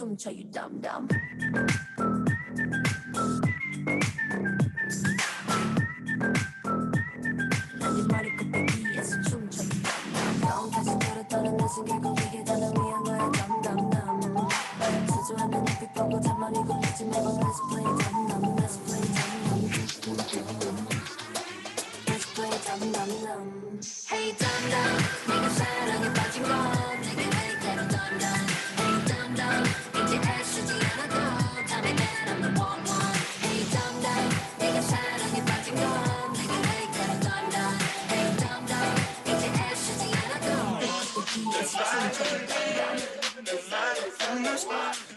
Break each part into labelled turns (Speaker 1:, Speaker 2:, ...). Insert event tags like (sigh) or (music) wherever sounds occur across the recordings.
Speaker 1: 춤춰 you dumb dumb 난네 머리 꼭대기에서 춤춰 you dumb dumb dumb 다시 돌아떠는 내 생각을 위해 나는 위한 거야 dumb dumb dumb 수조한 내 눈빛 보고 잔머리 굽히지 매번 계속 play dumb dumb one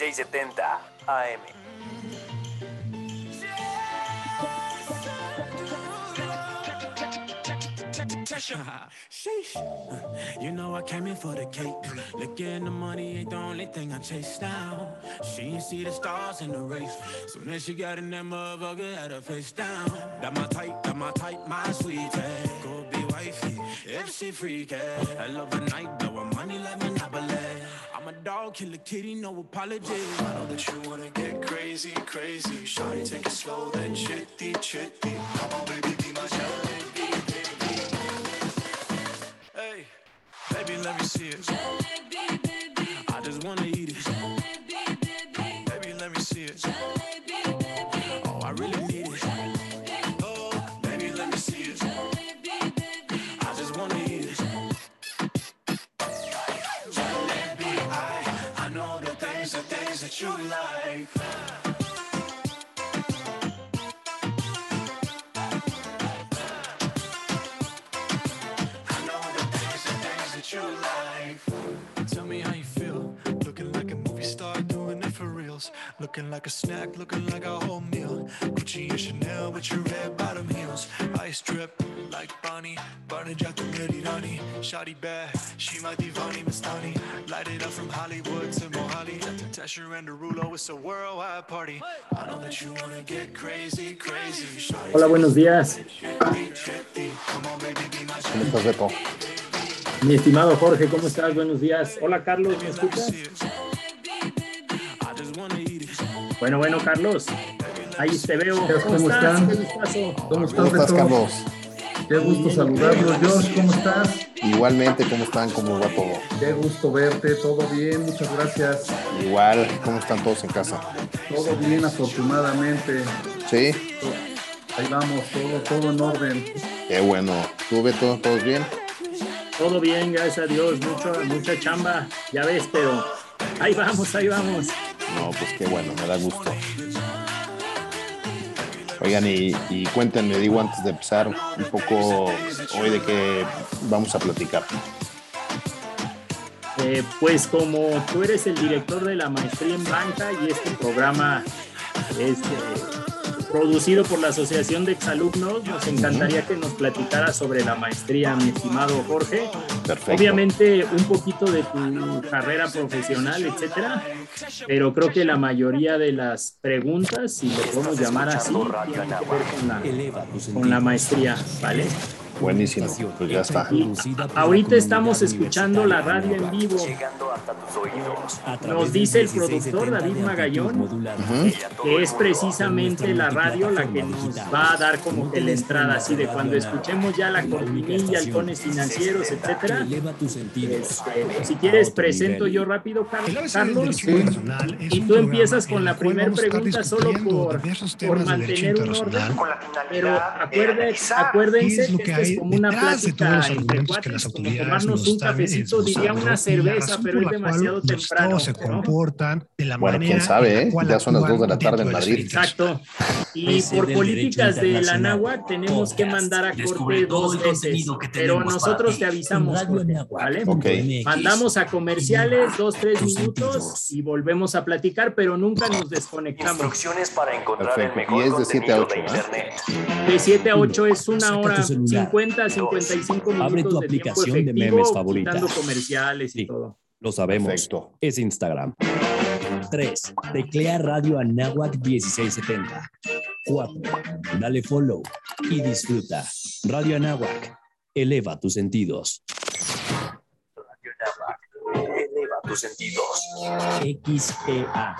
Speaker 2: 1670 AM.
Speaker 3: Sheesh. Uh, you know I came in for the cake. Looking the money ain't the only thing I chase now. She ain't see the stars in the race. So then she got in that motherfucker, had her face down. That my tight, that my tight, my sweet. Go be wifey. FC freak, yeah. I love a night, blowing money like Monopoly. I'm a dog, kill a kitty, no apologies.
Speaker 4: I know that you wanna get crazy, crazy. Shawty, take it slow, then chitty, chitty. Come on, baby, be my jalebi.
Speaker 3: Hey, baby, let me see it. Jalebi, baby. I just wanna eat it. you like.
Speaker 4: Looking like a snack, looking like a whole meal. Gucci and Chanel with your red bottom heels. Ice drip like Bonnie, Barney Jack the Merirani. Shotty bad, she my divani Mastani. Light it up from Hollywood to Mohali. Tesher and Derulo, it's a worldwide party. I know that you wanna get crazy, crazy.
Speaker 5: Hola, buenos días.
Speaker 6: ¿Cómo estás, Beto?
Speaker 5: Mi estimado Jorge, ¿cómo estás? Buenos días. Hola, Carlos, ¿me escuchas? Bueno, bueno, Carlos. Ahí te veo. ¿Cómo,
Speaker 7: ¿Cómo
Speaker 5: estás?
Speaker 7: están? ¿Cómo estás,
Speaker 6: ¿Cómo estás? Carlos?
Speaker 7: Qué gusto saludarlos, Josh. ¿Cómo estás?
Speaker 6: Igualmente, ¿cómo están? ¿Cómo va todo?
Speaker 7: Qué gusto verte. Todo bien, muchas gracias.
Speaker 6: Igual, ¿cómo están todos en casa?
Speaker 7: Todo bien, afortunadamente.
Speaker 6: Sí,
Speaker 7: Ahí vamos, todo, todo en orden.
Speaker 6: qué bueno. ¿Tú, Beto, todos bien?
Speaker 5: Todo bien, gracias a Dios. Mucho, mucha chamba, ya ves, pero ahí vamos, ahí vamos.
Speaker 6: No, pues qué bueno, me da gusto. Oigan, y, cuéntenme, digo antes de empezar, un poco hoy de qué vamos a platicar.
Speaker 5: Eh, pues como tú eres el director de la maestría en banca y este programa es eh, producido por la Asociación de Exalumnos, nos encantaría que nos platicaras sobre la maestría, mi estimado Jorge.
Speaker 6: Perfecto.
Speaker 5: Obviamente un poquito de tu carrera profesional, etcétera, pero creo que la mayoría de las preguntas, si le podemos llamar así, tienen que ver con la, con la maestría, ¿vale?
Speaker 6: Buenísimo, pues ya está.
Speaker 5: Ahorita estamos escuchando la radio en vivo. Nos dice el productor David Magallón que es precisamente la radio la que nos va a dar como que la entrada, así de cuando escuchemos ya la cortinilla, halcones financieros, etcétera. Este, si quieres, presento yo rápido, Car- Carlos, y tú empiezas con la primera pregunta solo por, por mantener un orden.
Speaker 2: Con la
Speaker 5: Pero acuérdense
Speaker 8: lo
Speaker 5: que es como una
Speaker 8: detrás de
Speaker 5: plática
Speaker 8: todos los
Speaker 5: entre
Speaker 8: argumentos que las
Speaker 5: cuates, como
Speaker 8: autoridades
Speaker 5: tomarnos
Speaker 8: nos
Speaker 5: un
Speaker 8: están
Speaker 5: cafecito, diría una cerveza, pero es demasiado temprano.
Speaker 8: se
Speaker 5: ¿no?
Speaker 8: comportan de la
Speaker 6: Bueno,
Speaker 8: manera
Speaker 6: quién sabe, ¿eh? Ya son las
Speaker 8: actúan
Speaker 6: dos de la tarde en Madrid.
Speaker 5: Exacto. Y por políticas de la náhuatl tenemos que mandar a corte dos veces, pero nosotros te avisamos. ¿vale? Mandamos a comerciales, dos, tres minutos y volvemos a platicar, pero nunca nos desconectamos.
Speaker 2: Instrucciones para encontrar
Speaker 6: Perfecto.
Speaker 2: el mejor
Speaker 6: Y es de siete a
Speaker 2: contenido
Speaker 6: ocho,
Speaker 2: de
Speaker 6: ¿eh?
Speaker 2: internet.
Speaker 5: De 7 a 8 es una hora,
Speaker 9: celular.
Speaker 5: 50 a 55 minutos
Speaker 9: Abre tu
Speaker 5: de tiempo
Speaker 9: aplicación de
Speaker 5: efectivo,
Speaker 9: memes favorita.
Speaker 5: comerciales y
Speaker 9: Sí.
Speaker 5: todo.
Speaker 9: Lo sabemos.
Speaker 6: Perfecto.
Speaker 9: Es Instagram. 3. Teclea Radio Anáhuac 1670. 4. Dale follow y disfruta. Radio Anáhuac. Eleva tus sentidos.
Speaker 2: Radio Anáhuac. Eleva tus sentidos.
Speaker 9: XEA.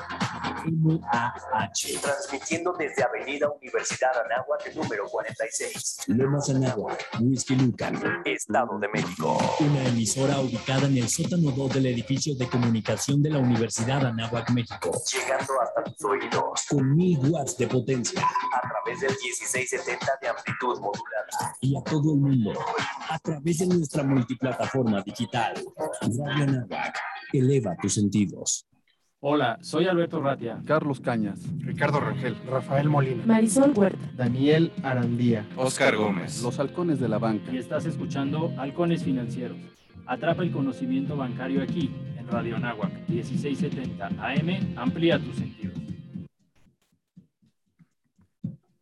Speaker 9: MAH.
Speaker 2: Transmitiendo desde Avenida Universidad Anáhuac número 46,
Speaker 9: Lomas Anáhuac. Whisky Lucan.
Speaker 2: Estado de México.
Speaker 9: Una emisora ubicada en el sótano 2 del edificio de comunicación de la Universidad Anáhuac, México.
Speaker 2: Llegando hasta tus oídos
Speaker 9: Con 1000 watts de potencia.
Speaker 2: a través del 1670 de amplitud modulada.
Speaker 9: y a todo el mundo a través de nuestra multiplataforma digital. Radio Anáhuac, eleva tus sentidos.
Speaker 10: Hola, soy Alberto Ratia.
Speaker 11: Carlos Cañas,
Speaker 8: Ricardo Rangel.
Speaker 10: Rafael Molina.
Speaker 1: Marisol Huerta.
Speaker 10: Daniel Arandía.
Speaker 11: Oscar Gómez, los halcones de la banca.
Speaker 10: Y estás escuchando Halcones Financieros. Atrapa el conocimiento bancario aquí, en Radio Anáhuac, 1670 AM. Amplía tus sentidos.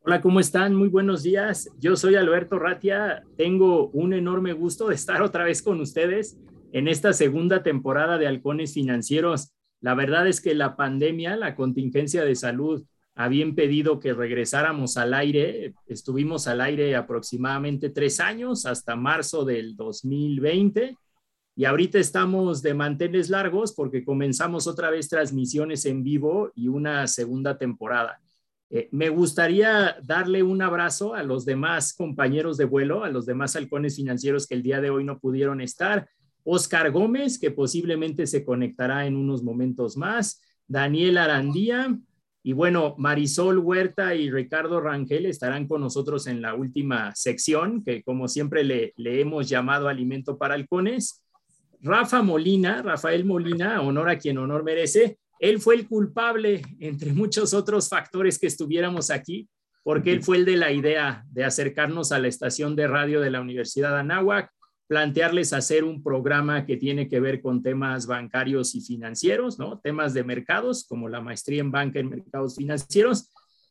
Speaker 5: Hola, ¿cómo están? Muy buenos días. Yo soy Alberto Ratia. Tengo un enorme gusto de estar otra vez con ustedes en esta segunda temporada de Halcones Financieros. La verdad es que la pandemia, la contingencia de salud, había impedido que regresáramos al aire. Estuvimos al aire aproximadamente tres años, hasta marzo del 2020. Y ahorita estamos de manteles largos porque comenzamos otra vez transmisiones en vivo y una segunda temporada. Eh, me gustaría darle un abrazo a los demás compañeros de vuelo, a los demás halcones financieros que el día de hoy no pudieron estar. Oscar Gómez, que posiblemente se conectará en unos momentos más. Daniel Arandía. Y bueno, Marisol Huerta y Ricardo Rangel estarán con nosotros en la última sección, que como siempre le, le hemos llamado Alimento para Halcones. Rafa Molina, Rafael Molina, honor a quien honor merece, él fue el culpable, entre muchos otros factores que estuviéramos aquí, porque él fue el de la idea de acercarnos a la estación de radio de la Universidad de Anáhuac. Plantearles hacer un programa que tiene que ver con temas bancarios y financieros, ¿no? Temas de mercados, como la maestría en banca en mercados financieros.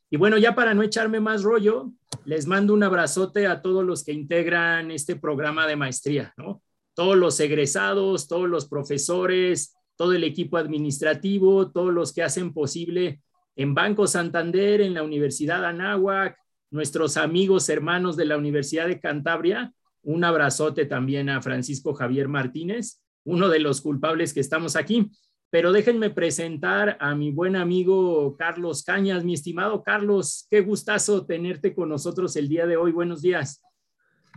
Speaker 5: Y bueno, ya para no echarme más rollo, les mando un abrazote a todos los que integran este programa de maestría, ¿no? Todos los egresados, todos los profesores, todo el equipo administrativo, todos los que hacen posible en Banco Santander, en la Universidad Anáhuac, nuestros amigos hermanos de la Universidad de Cantabria. Un abrazote también a Francisco Javier Martínez, uno de los culpables que estamos aquí. Pero déjenme presentar a mi buen amigo Carlos Cañas. Mi estimado Carlos, qué gustazo tenerte con nosotros el día de hoy. Buenos días.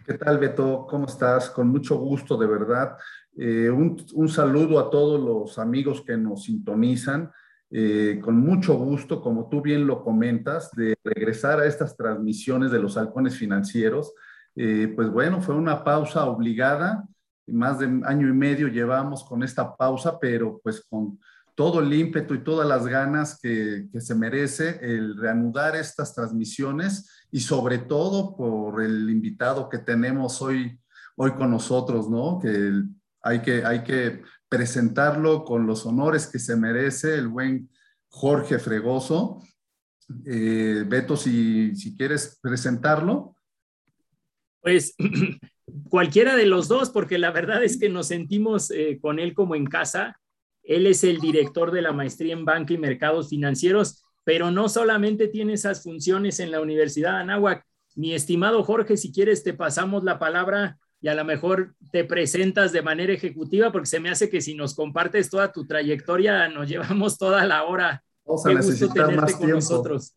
Speaker 7: ¿Qué tal, Beto? ¿Cómo estás? Con mucho gusto, de verdad. Eh, un, saludo a todos los amigos que nos sintonizan. Eh, con mucho gusto, como tú bien lo comentas, de regresar a estas transmisiones de los halcones financieros. Eh, pues bueno, fue una pausa obligada, más de año y medio llevamos con esta pausa, pero pues con todo el ímpetu y todas las ganas que, se merece el reanudar estas transmisiones y sobre todo por el invitado que tenemos hoy, hoy con nosotros, ¿no? Que hay que, hay que presentarlo con los honores que se merece el buen Jorge Fregoso. Eh, Beto, si, si quieres presentarlo.
Speaker 5: Pues (clears throat) cualquiera de los dos, porque la verdad es que nos sentimos eh, con él como en casa. Él es el director de la maestría en banca y mercados financieros, pero no solamente tiene esas funciones en la Universidad de Anáhuac. Mi estimado Jorge, si quieres, te pasamos la palabra y a lo mejor te presentas de manera ejecutiva, porque se me hace que si nos compartes toda tu trayectoria, nos llevamos toda la hora.
Speaker 7: Vamos a necesitar más tiempo. Nosotros.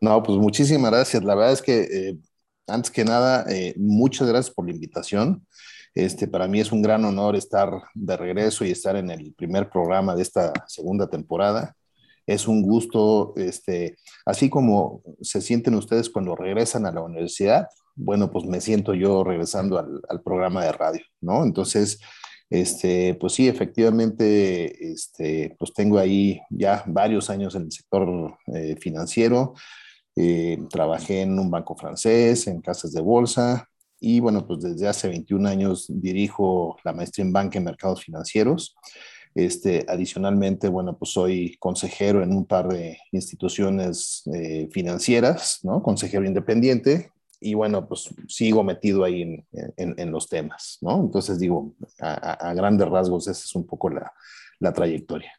Speaker 6: No, pues muchísimas gracias. La verdad es que eh, antes que nada, eh, muchas gracias por la invitación. Este, para mí es un gran honor estar de regreso y estar en el primer programa de esta segunda temporada. Es un gusto, este, así como se sienten ustedes cuando regresan a la universidad, bueno, pues me siento yo regresando al, al programa de radio, ¿no? Entonces, este, pues sí, efectivamente, este, pues tengo ahí ya varios años en el sector eh, financiero. Eh, trabajé en un banco francés, en casas de bolsa, y bueno, pues desde hace 21 años dirijo la maestría en banca y mercados financieros. Este, adicionalmente, bueno, pues soy consejero en un par de instituciones eh, financieras, ¿no? Consejero independiente y bueno, pues sigo metido ahí en, en, en los temas, ¿no? Entonces digo, a, a, grandes rasgos, esa es un poco la, la trayectoria.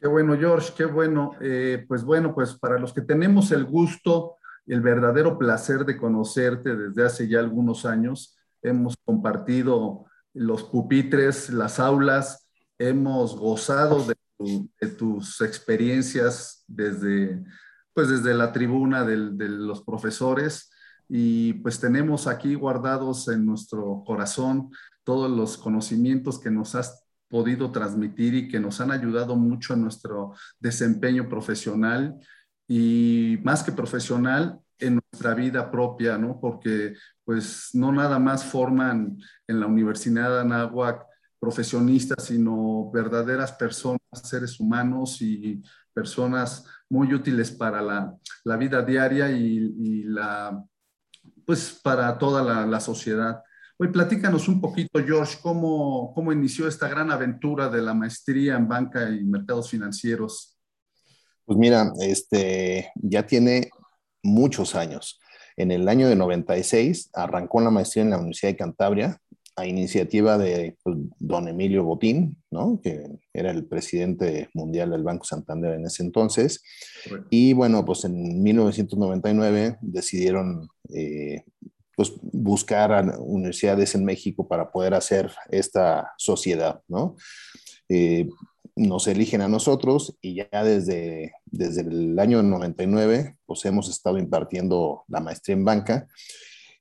Speaker 7: Qué bueno, George, qué bueno. Eh, pues bueno, pues para los que tenemos el gusto, el verdadero placer de conocerte desde hace ya algunos años, hemos compartido los pupitres, las aulas, hemos gozado de, tu, de tus experiencias desde, pues desde la tribuna de los profesores y pues tenemos aquí guardados en nuestro corazón todos los conocimientos que nos has podido transmitir y que nos han ayudado mucho en nuestro desempeño profesional y más que profesional en nuestra vida propia, ¿no? Porque pues no nada más forman en la Universidad de Anáhuac profesionistas, sino verdaderas personas, seres humanos y personas muy útiles para la, vida diaria y, la, pues para toda la, sociedad. Hoy platícanos un poquito, George, cómo, cómo inició esta gran aventura de la maestría en banca y mercados financieros.
Speaker 6: Pues mira, este, ya tiene muchos años. En el año de 96 arrancó la maestría en la Universidad de Cantabria a iniciativa de pues, don Emilio Botín, ¿no? que era el presidente mundial del Banco Santander en ese entonces. Y bueno, pues en 1999 decidieron eh, pues, buscar a universidades en México para poder hacer esta sociedad. ¿no? Eh, nos eligen a nosotros y ya desde, desde el año 99 pues hemos estado impartiendo la maestría en banca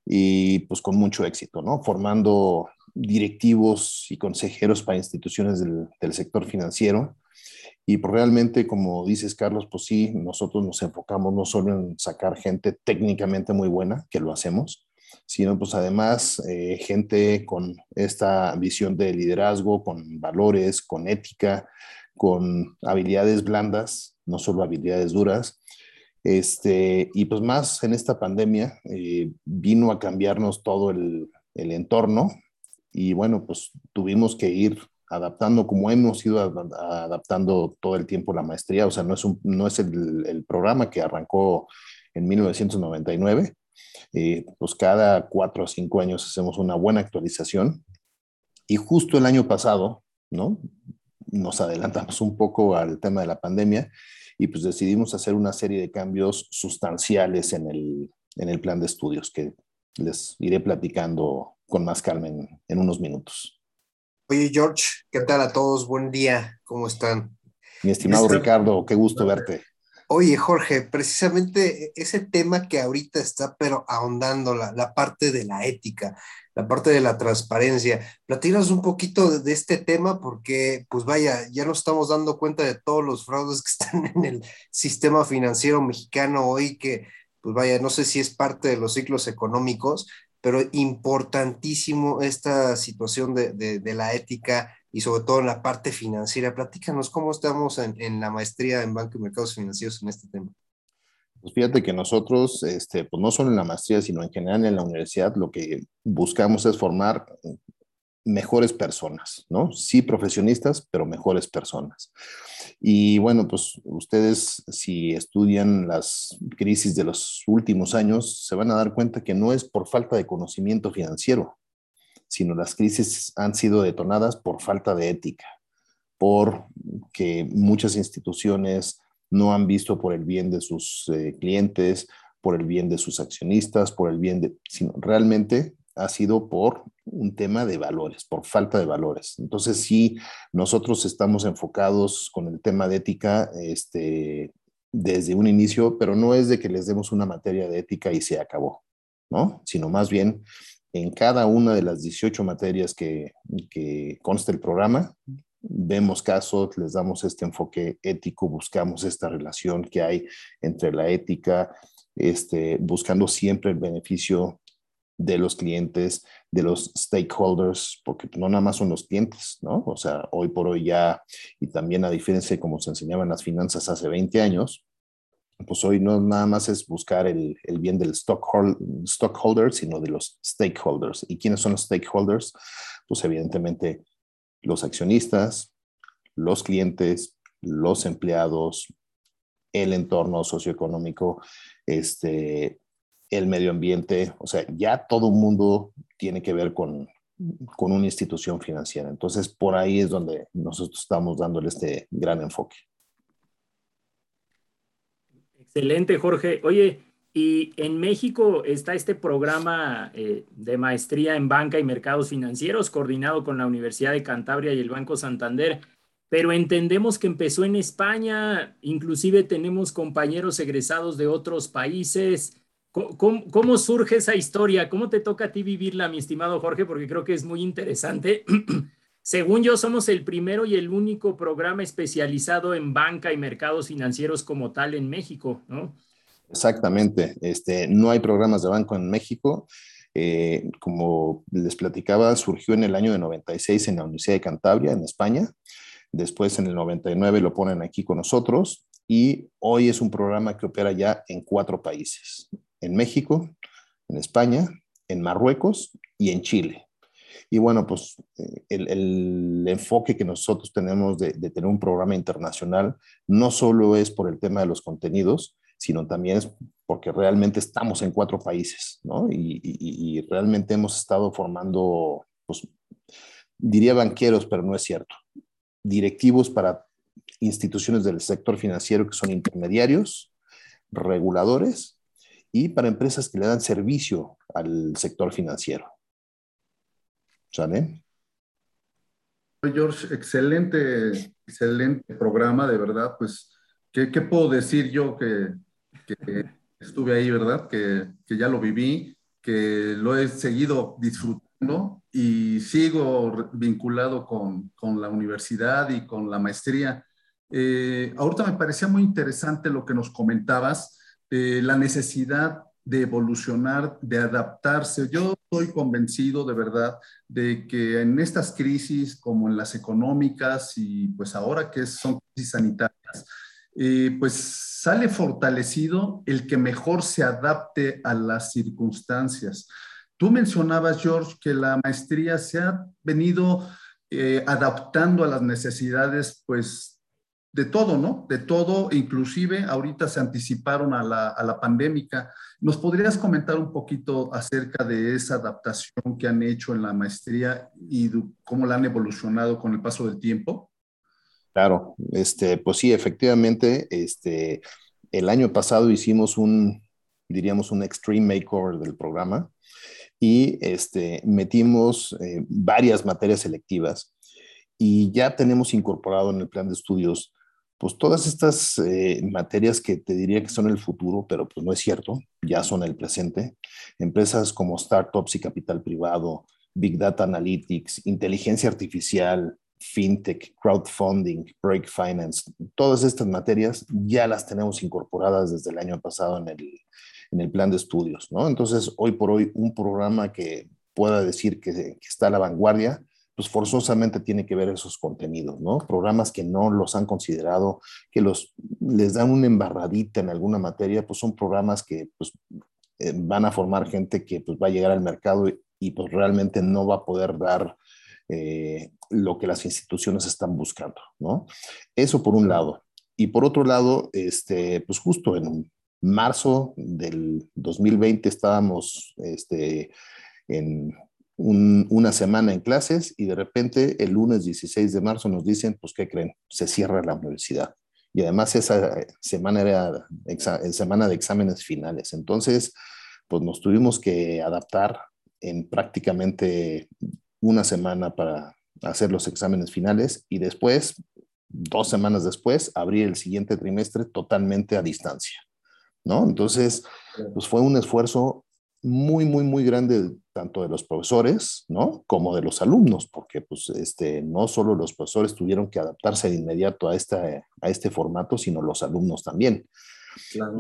Speaker 6: y pues con mucho éxito, ¿no? Formando directivos y consejeros para instituciones del, del sector financiero. Y pues realmente, como dices, Carlos, pues sí, nosotros nos enfocamos no solo en sacar gente técnicamente muy buena, que lo hacemos, sino pues además eh, gente con esta visión de liderazgo, con valores, con ética, con habilidades blandas, no solo habilidades duras, este, y pues más en esta pandemia eh, vino a cambiarnos todo el, el entorno y bueno, pues tuvimos que ir adaptando como hemos ido adaptando todo el tiempo la maestría, o sea, no es, un, no es el, el programa que arrancó en 1999, eh, pues cada cuatro o cinco años hacemos una buena actualización y justo el año pasado, ¿no? Nos adelantamos un poco al tema de la pandemia y pues decidimos hacer una serie de cambios sustanciales en el, en el plan de estudios que les iré platicando con más calma en, en unos minutos.
Speaker 8: Oye, George, ¿qué tal a todos? Buen día, ¿cómo están?
Speaker 6: Mi estimado Ricardo, qué gusto verte.
Speaker 8: Oye, Jorge, precisamente ese tema que ahorita está, pero ahondando la, parte de la ética, la parte de la transparencia. Platícanos un poquito de, este tema porque, pues vaya, ya nos estamos dando cuenta de todos los fraudes que (laughs) están en el sistema financiero mexicano hoy, que, pues vaya, no sé si es parte de los ciclos económicos, pero importantísimo esta situación de la ética y sobre todo en la parte financiera. Platícanos cómo estamos en, en, la maestría en Banco y Mercados Financieros en este tema.
Speaker 6: Pues fíjate que nosotros, este, pues no solo en la maestría, sino en general en la universidad, lo que buscamos es formar mejores personas, ¿no? Sí profesionistas, pero mejores personas. Y bueno, pues ustedes si estudian las crisis de los últimos años, se van a dar cuenta que no es por falta de conocimiento financiero, sino las crisis han sido detonadas por falta de ética, por que muchas instituciones no han visto por el bien de sus eh, clientes, por el bien de sus accionistas, por el bien de, sino realmente ha sido por un tema de valores, por falta de valores. Entonces, sí, nosotros estamos enfocados con el tema de ética este, desde un inicio, pero no es de que les demos una materia de ética y se acabó, ¿no? Sino más bien en cada una de las 18 materias que, consta el programa, vemos casos, les damos este enfoque ético, buscamos esta relación que hay entre la ética, este, buscando siempre el beneficio de los clientes, de los stakeholders, porque no nada más son los clientes, ¿no? O sea, hoy por hoy ya, y también a diferencia de cómo se enseñaban las finanzas hace 20 años, pues hoy no nada más es buscar el, el bien del stockholder, sino de los stakeholders. ¿Y quiénes son los stakeholders? Pues evidentemente los accionistas, los clientes, los empleados, el entorno socioeconómico, este, el medio ambiente, o sea, ya todo el mundo tiene que ver con, con una institución financiera. Entonces, por ahí es donde nosotros estamos dándole este gran enfoque.
Speaker 5: Excelente, Jorge. Oye, y en México está este programa eh, de maestría en banca y mercados financieros coordinado con la Universidad de Cantabria y el Banco Santander, pero entendemos que empezó en España, inclusive tenemos compañeros egresados de otros países. ¿Cómo, ¿Cómo, surge esa historia? ¿Cómo te toca a ti vivirla, mi estimado Jorge? Porque creo que es muy interesante. (clears throat) Según yo, somos el primero y el único programa especializado en banca y mercados financieros como tal en México, ¿no?
Speaker 6: Exactamente. Este, no hay programas de banco en México. Eh, como les platicaba, surgió en el año de 96 en la Universidad de Cantabria, en España. Después, en el 99, lo ponen aquí con nosotros. Y hoy es un programa que opera ya en cuatro países. En México, en España, en Marruecos y en Chile. Y bueno, pues el, el enfoque que nosotros tenemos de, de, tener un programa internacional no solo es por el tema de los contenidos, sino también es porque realmente estamos en cuatro países, ¿no? Y, y, y realmente hemos estado formando, pues, diría banqueros, pero no es cierto, directivos para instituciones del sector financiero que son intermediarios, reguladores y para empresas que le dan servicio al sector financiero. ¿Sale?
Speaker 7: George, excelente, excelente programa, de verdad. Pues, ¿qué, puedo decir yo que, que estuve ahí, verdad? Que, que, ya lo viví, que lo he seguido disfrutando y sigo vinculado con, con la universidad y con la maestría. Eh, ahorita me parecía muy interesante lo que nos comentabas, eh, la necesidad de evolucionar, de adaptarse. Yo estoy convencido de verdad de que en estas crisis, como en las económicas y pues ahora que son crisis sanitarias, eh, pues sale fortalecido el que mejor se adapte a las circunstancias. Tú mencionabas, George, que la maestría se ha venido eh, adaptando a las necesidades, pues, de todo, ¿no? De todo, inclusive ahorita se anticiparon a la, a la pandémica. ¿Nos podrías comentar un poquito acerca de esa adaptación que han hecho en la maestría y cómo la han evolucionado con el paso del tiempo?
Speaker 6: Claro, este, pues sí, efectivamente, este, el año pasado hicimos un, diríamos, un extreme makeover del programa y este, metimos eh, varias materias selectivas y ya tenemos incorporado en el plan de estudios pues todas estas eh, materias que te diría que son el futuro, pero pues no es cierto, ya son el presente. Empresas como startups y capital privado, Big Data Analytics, inteligencia artificial, fintech, crowdfunding, break finance, todas estas materias ya las tenemos incorporadas desde el año pasado en el, en el plan de estudios, ¿no? Entonces, hoy por hoy, un programa que pueda decir que, está a la vanguardia, pues forzosamente tiene que ver esos contenidos, ¿no? Programas que no los han considerado, que los, les dan una embarradita en alguna materia, pues son programas que pues, eh, van a formar gente que pues, va a llegar al mercado y, pues realmente no va a poder dar eh, lo que las instituciones están buscando, ¿no? Eso por un lado. Y por otro lado, este, pues justo en, marzo del 2020 estábamos este, en una semana en clases y de repente el lunes 16 de marzo nos dicen, pues, ¿qué creen? Se cierra la universidad. Y además esa semana era semana de exámenes finales. Entonces, pues nos tuvimos que adaptar en prácticamente una semana para hacer los exámenes finales y después, dos semanas después, abrir el siguiente trimestre totalmente a distancia. ¿no? Entonces, pues fue un esfuerzo muy, muy, muy grande tanto de los profesores, ¿no? Como de los alumnos, porque pues este, no solo los profesores tuvieron que adaptarse de inmediato a, esta, a este formato, sino los alumnos también.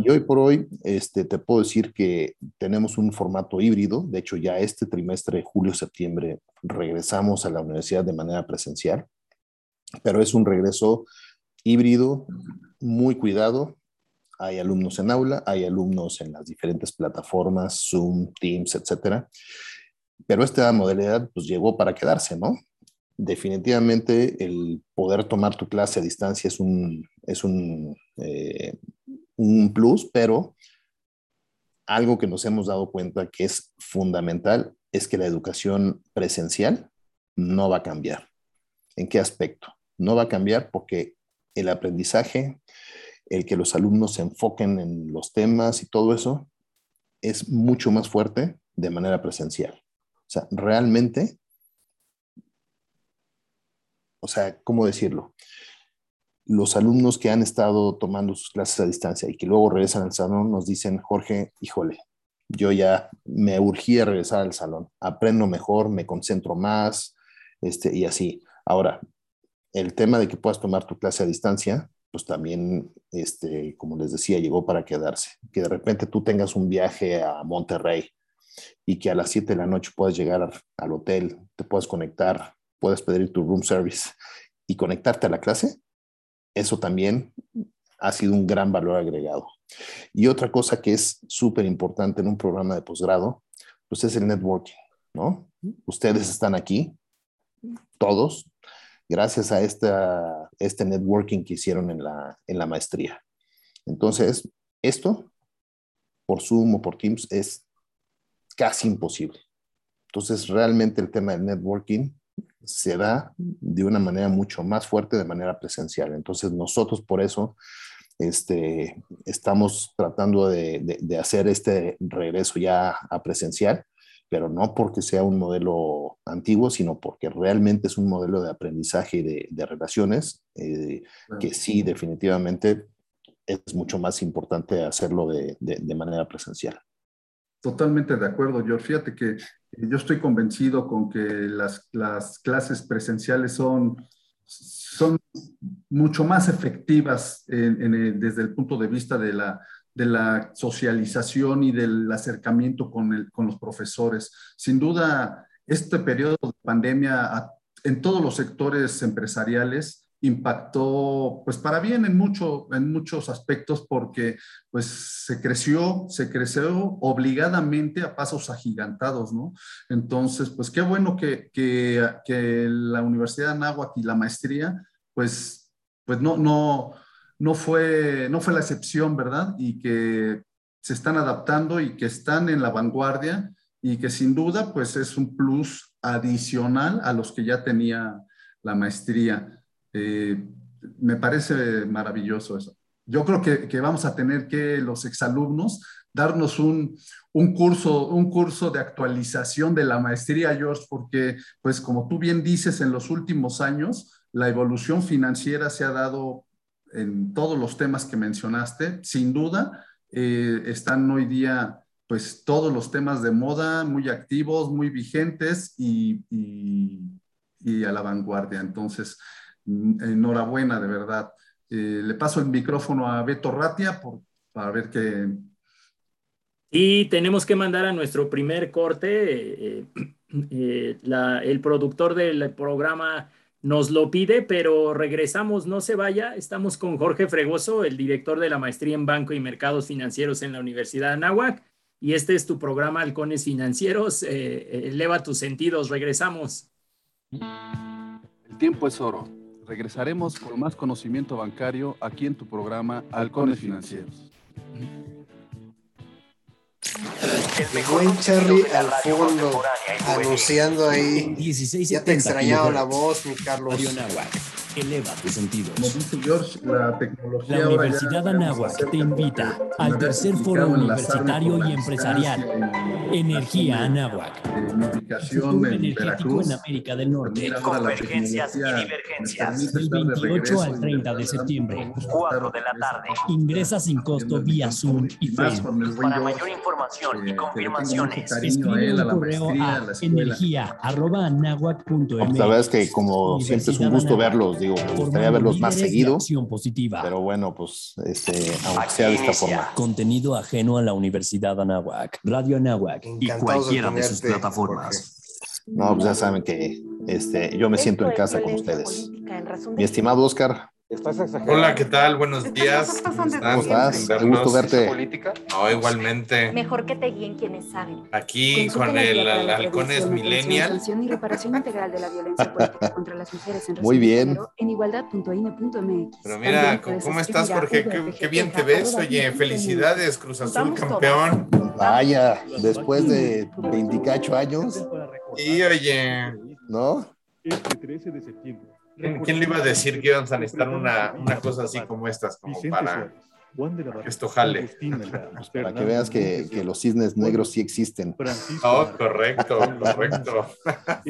Speaker 6: Y hoy por hoy este, te puedo decir que tenemos un formato híbrido. De hecho, ya este trimestre, julio-septiembre, regresamos a la universidad de manera presencial, pero es un regreso híbrido, muy cuidado, hay alumnos en aula, hay alumnos en las diferentes plataformas, Zoom, Teams, etcétera. Pero esta modalidad pues llegó para quedarse, ¿no? Definitivamente el poder tomar tu clase a distancia es un, es un, eh, un plus, pero algo que nos hemos dado cuenta que es fundamental es que la educación presencial no va a cambiar. ¿En qué aspecto? No va a cambiar porque el aprendizaje, el que los alumnos se enfoquen en los temas y todo eso, es mucho más fuerte de manera presencial. O sea, realmente, o sea, ¿cómo decirlo? Los alumnos que han estado tomando sus clases a distancia y que luego regresan al salón nos dicen, Jorge, híjole, yo ya me urgía regresar al salón, aprendo mejor, me concentro más, este, y así. Ahora, el tema de que puedas tomar tu clase a distancia pues también, este, como les decía, llegó para quedarse. Que de repente tú tengas un viaje a Monterrey y que a las 7 de la noche puedas llegar al hotel, te puedas conectar, puedes pedir tu room service y conectarte a la clase, eso también ha sido un gran valor agregado. Y otra cosa que es súper importante en un programa de posgrado, pues es el networking, ¿no? Ustedes están aquí, todos, gracias a esta, este networking que hicieron en la, en la maestría. Entonces, esto por Zoom o por Teams es casi imposible. Entonces, realmente el tema del networking se da de una manera mucho más fuerte de manera presencial. Entonces, nosotros por eso este, estamos tratando de, de, de hacer este regreso ya a presencial pero no porque sea un modelo antiguo, sino porque realmente es un modelo de aprendizaje y de, relaciones eh, que sí definitivamente es mucho más importante hacerlo de, manera presencial.
Speaker 7: Totalmente de acuerdo, George. Fíjate que yo estoy convencido con que las, las clases presenciales son, son mucho más efectivas desde el punto de vista de la, de la socialización y del acercamiento con, el, con los profesores. Sin duda, este periodo de pandemia en todos los sectores empresariales impactó pues para bien en, mucho, en muchos aspectos porque pues se creció, se creció obligadamente a pasos agigantados, ¿no? Entonces, pues qué bueno que, que, que la Universidad de Anáhuac y la maestría pues, pues no, no, no, fue, no fue la excepción, ¿verdad? Y que se están adaptando y que están en la vanguardia y que sin duda pues es un plus adicional a los que ya tenía la maestría. Eh, me parece maravilloso eso. Yo creo que, que, vamos a tener que los exalumnos darnos un, un, curso, un curso de actualización de la maestría, George, porque, pues como tú bien dices, en los últimos años la evolución financiera se ha dado en todos los temas que mencionaste. Sin duda, eh, están hoy día pues todos los temas de moda muy activos, muy vigentes y, y, a la vanguardia. Entonces, enhorabuena, de verdad. Eh, le paso el micrófono a Beto Ratia por, para ver qué.
Speaker 5: Y tenemos que mandar a nuestro primer corte. Eh, eh, (clears throat) la, el productor del programa nos lo pide, pero regresamos, no se vaya. Estamos con Jorge Fregoso, el director de la maestría en Banco y Mercados Financieros en la Universidad de Anáhuac. Y este es tu programa Halcones Financieros. eleva tus sentidos. Regresamos.
Speaker 11: El tiempo es oro. Regresaremos con más conocimiento bancario aquí en tu programa Halcones Financieros.
Speaker 8: El buen Charlie al fondo, anunciando ahí.
Speaker 9: 16
Speaker 8: ya te extrañaba la voz, mi Carlos.
Speaker 9: Eleva tus sentidos.
Speaker 7: Como dice George, la tecnología.
Speaker 9: La Universidad Anáhuac te invita al tercer foro universitario y empresarial. Energía Anáhuac.
Speaker 7: Unificación en
Speaker 9: en América del Norte.
Speaker 2: Convergencias y divergencias.
Speaker 9: Del 28 al 30 de septiembre.
Speaker 2: 4 de la tarde.
Speaker 9: Ingresa sin costo vía Zoom y Facebook.
Speaker 2: Para mayor información y confirmaciones,
Speaker 9: escribe un correo a energía.anáhuac.mx.
Speaker 6: La verdad es que como siempre es un gusto verlos, digo, me gustaría verlos más seguido.
Speaker 9: Positiva.
Speaker 6: Pero bueno, pues este, aunque sea de esta forma.
Speaker 9: Contenido ajeno a la Universidad Anáhuac, Radio Anáhuac y cualquiera de, sus plataformas.
Speaker 6: No, pues ya saben que este, yo me siento en casa con ustedes. Mi estimado Oscar,
Speaker 12: Hola, ¿qué tal? Buenos días.
Speaker 6: ¿Cómo estás? Un gusto verte.
Speaker 12: No, igualmente.
Speaker 13: Mejor que te guíen quienes saben.
Speaker 12: Aquí con el Halcones Millennial.
Speaker 13: y reparación integral de la violencia política (laughs) contra las mujeres en
Speaker 6: Muy bien.
Speaker 13: En igualdad.ine.mx.
Speaker 12: Pero mira, ¿cómo estás, Jorge? Qué, qué bien te ves. Oye, felicidades, Cruz Azul campeón.
Speaker 6: Vaya, después de 28 años.
Speaker 12: Y oye.
Speaker 6: ¿No?
Speaker 14: Este 13 de septiembre.
Speaker 12: ¿Quién le iba a decir que íbamos a necesitar una, una cosa así como estas, como para esto jale? (laughs)
Speaker 6: Para que veas que, que los cisnes negros sí existen.
Speaker 12: Oh, correcto, correcto.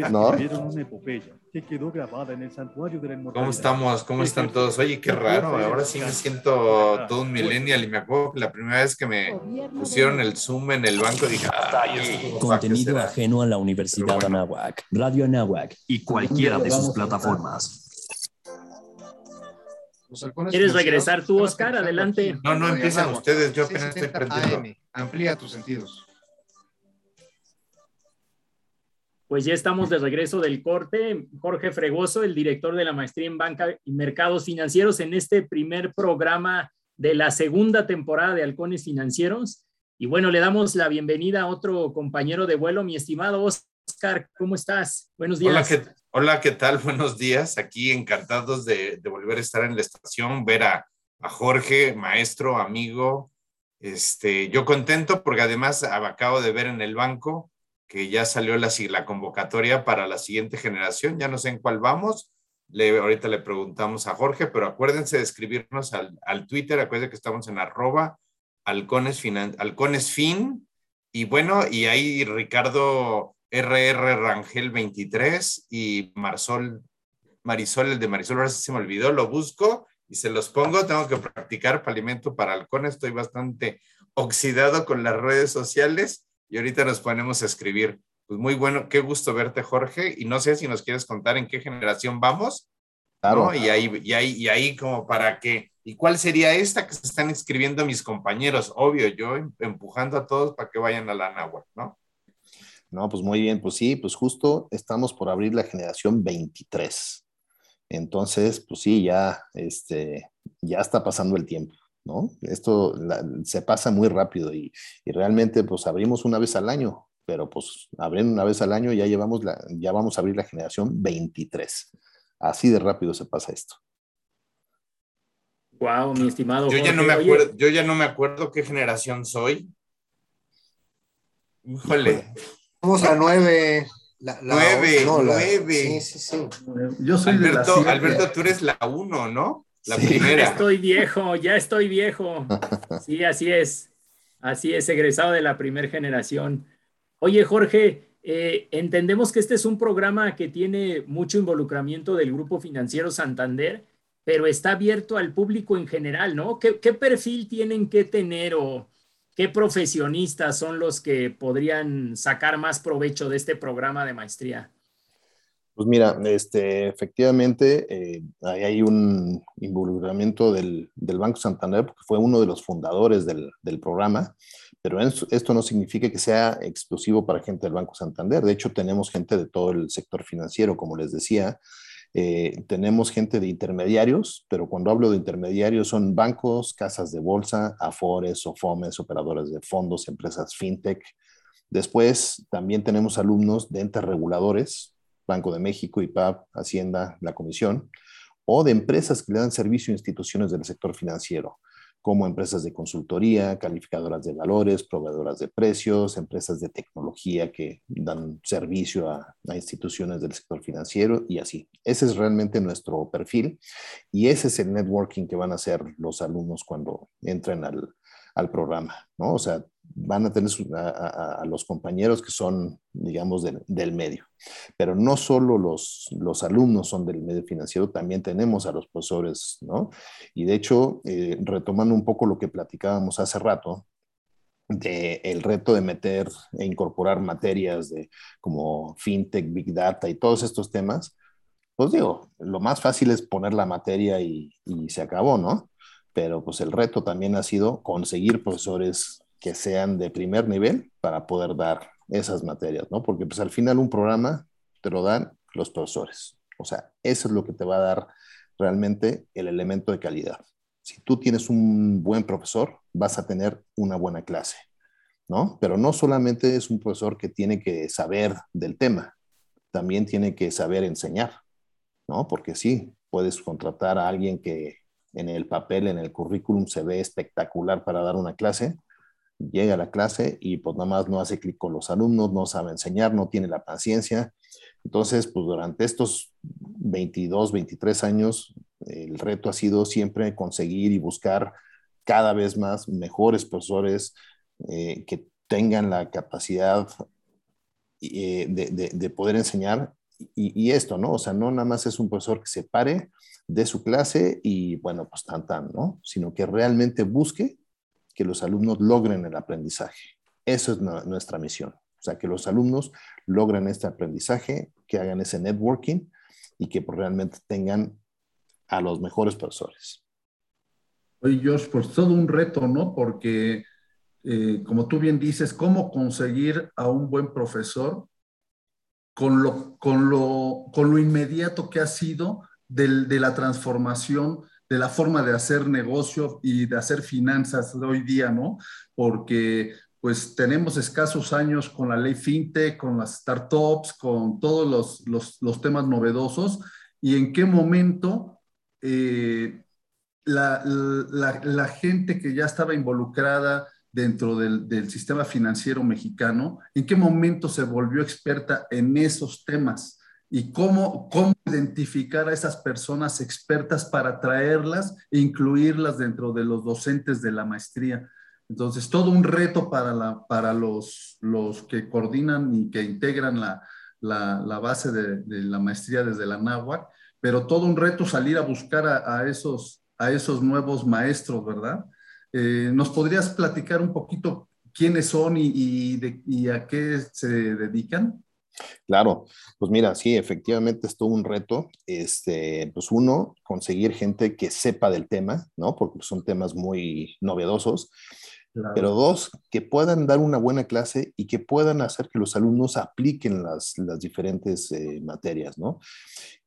Speaker 6: ¿No?
Speaker 14: una epopeya que quedó grabada en el santuario de la
Speaker 12: ¿Cómo estamos? ¿Cómo están todos? Oye, qué raro. Ahora sí me siento todo un millennial y me acuerdo que la primera vez que me pusieron el Zoom en el banco dije, ay,
Speaker 9: Contenido ajeno a la Universidad Anáhuac, Radio Anáhuac y cualquiera de sus plataformas.
Speaker 5: ¿Quieres regresar tú, Oscar? Adelante.
Speaker 12: No, no empiezan ustedes, yo apenas estoy perdiendo.
Speaker 15: Amplía tus sentidos.
Speaker 5: Pues ya estamos de regreso del corte. Jorge Fregoso, el director de la maestría en banca y mercados financieros, en este primer programa de la segunda temporada de Halcones Financieros. Y bueno, le damos la bienvenida a otro compañero de vuelo, mi estimado Oscar. ¿Cómo estás? Buenos días.
Speaker 12: Hola, ¿qué, hola, ¿qué tal? (laughs) Buenos días. Aquí encantados de, volver a estar en la estación, ver a, Jorge, maestro, amigo. Este, yo contento porque además acabo de ver en el banco que ya salió la, la convocatoria para la siguiente generación, ya no sé en cuál vamos, le, ahorita le preguntamos a Jorge, pero acuérdense de escribirnos al, Twitter, acuérdense que estamos en arroba halcones, finan, halcones fin, y bueno, y ahí Ricardo RR Rangel 23 y Marsol, Marisol, el de Marisol, ahora sí se me olvidó, lo busco y se los pongo, tengo que practicar para alimento para halcones, estoy bastante oxidado con las redes sociales, y ahorita nos ponemos a escribir. Pues muy bueno, qué gusto verte, Jorge. Y no sé si nos quieres contar en qué generación vamos.
Speaker 6: Claro.
Speaker 12: ¿no? Y, ahí, y, ahí, y ahí como para qué. ¿Y cuál sería esta que se están inscribiendo mis compañeros? Obvio, yo em, empujando a todos para que vayan a la náhuatl, ¿no?
Speaker 6: No, pues muy bien, pues sí, pues justo estamos por abrir la generación 23. Entonces, pues sí, ya, este, ya está pasando el tiempo, ¿no? Esto la- se pasa muy rápido y, y realmente pues abrimos una vez al año, pero pues abriendo una vez al año ya llevamos la, ya vamos a abrir la generación 23. Así de rápido se pasa esto.
Speaker 5: Wow, mi estimado.
Speaker 12: Yo ya no me
Speaker 5: Oye,
Speaker 12: acuerdo, yo ya no me acuerdo qué generación soy. Híjole.
Speaker 8: Somos la nueve. La, la-
Speaker 12: Nueve,
Speaker 8: no, la-
Speaker 12: nueve.
Speaker 8: Sí, sí, sí.
Speaker 7: Yo soy de la
Speaker 12: Alberto. Alberto, tú eres la uno, ¿no? La
Speaker 6: Sí.
Speaker 5: Ya
Speaker 12: primera.
Speaker 5: estoy viejo, ya estoy viejo. Sí, así es. Así es, egresado de la primera generación. Oye, Jorge, eh, entendemos que este es un programa que tiene mucho involucramiento del Grupo Financiero Santander, pero está abierto al público en general, ¿no? ¿Qué, qué perfil tienen que tener o qué profesionistas son los que podrían sacar más provecho de este programa de maestría?
Speaker 6: Pues mira, este, efectivamente, eh, hay un involucramiento del, del Banco Santander, porque fue uno de los fundadores del, del programa, pero es- esto no significa que sea exclusivo para gente del Banco Santander. De hecho, tenemos gente de todo el sector financiero, como les decía. Eh, tenemos gente de intermediarios, pero cuando hablo de intermediarios son bancos, casas de bolsa, afores, sofomes, operadores de fondos, empresas fintech. Después también tenemos alumnos de entes reguladores, Banco de México, IPAP, Hacienda, la Comisión, o de empresas que le dan servicio a instituciones del sector financiero, como empresas de consultoría, calificadoras de valores, proveedoras de precios, empresas de tecnología que dan servicio a, instituciones del sector financiero y así. Ese es realmente nuestro perfil y ese es el networking que van a hacer los alumnos cuando entren al, al programa, ¿no? O sea, van a tener a, los compañeros que son, digamos, del, del medio. Pero no solo los, los alumnos son del medio financiero, también tenemos a los profesores, ¿no? Y de hecho, eh, retomando un poco lo que platicábamos hace rato, de el reto de meter e incorporar materias de como fintech, big data y todos estos temas, pues digo, lo más fácil es poner la materia y, y se acabó, ¿no? Pero pues el reto también ha sido conseguir profesores que sean de primer nivel para poder dar esas materias, ¿no? Porque pues al final un programa te lo dan los profesores. O sea, eso es lo que te va a dar realmente el elemento de calidad. Si tú tienes un buen profesor, vas a tener una buena clase, ¿no? Pero no solamente es un profesor que tiene que saber del tema, también tiene que saber enseñar, ¿no? Porque sí, puedes contratar a alguien que en el papel, en el currículum se ve espectacular para dar una clase, llega a la clase y pues nada más no hace clic con los alumnos, no sabe enseñar, no tiene la paciencia. Entonces, pues durante estos 22, 23 años, el reto ha sido siempre conseguir y buscar cada vez más mejores profesores eh, que tengan la capacidad eh, de, de- de poder enseñar. Y, y esto, ¿no? O sea, no nada más es un profesor que se pare de su clase y, bueno, pues tan, tan, ¿no? Sino que realmente busque que los alumnos logren el aprendizaje. Eso es nu- nuestra misión. O sea, que los alumnos logren este aprendizaje, que hagan ese networking y que pues, realmente tengan a los mejores profesores.
Speaker 7: Oye, Josh, pues todo un reto, ¿no? Porque, eh, como tú bien dices, ¿cómo conseguir a un buen profesor con lo, con lo, con lo inmediato que ha sido del- de la transformación de la forma de hacer negocio y de hacer finanzas de hoy día, ¿no? Porque pues tenemos escasos años con la ley fintech, con las startups, con todos los, los, temas novedosos y en qué momento eh, la, la, la gente que ya estaba involucrada dentro del, del sistema financiero mexicano, ¿en qué momento se volvió experta en esos temas? ¿Y cómo, cómo identificar a esas personas expertas para traerlas e incluirlas dentro de los docentes de la maestría? Entonces, todo un reto para, la, para los, los que coordinan y que integran la, la, la base de, la maestría desde la náhuatl, pero todo un reto salir a buscar a, esos, a esos nuevos maestros, ¿verdad? Eh, ¿Nos podrías platicar un poquito quiénes son y, a qué se dedican?
Speaker 6: Claro, pues mira, sí, efectivamente es todo un reto. Este, pues uno, conseguir gente que sepa del tema, ¿no? Porque son temas muy novedosos. Claro. Pero dos, que puedan dar una buena clase y que puedan hacer que los alumnos apliquen las, las diferentes eh, materias, ¿no?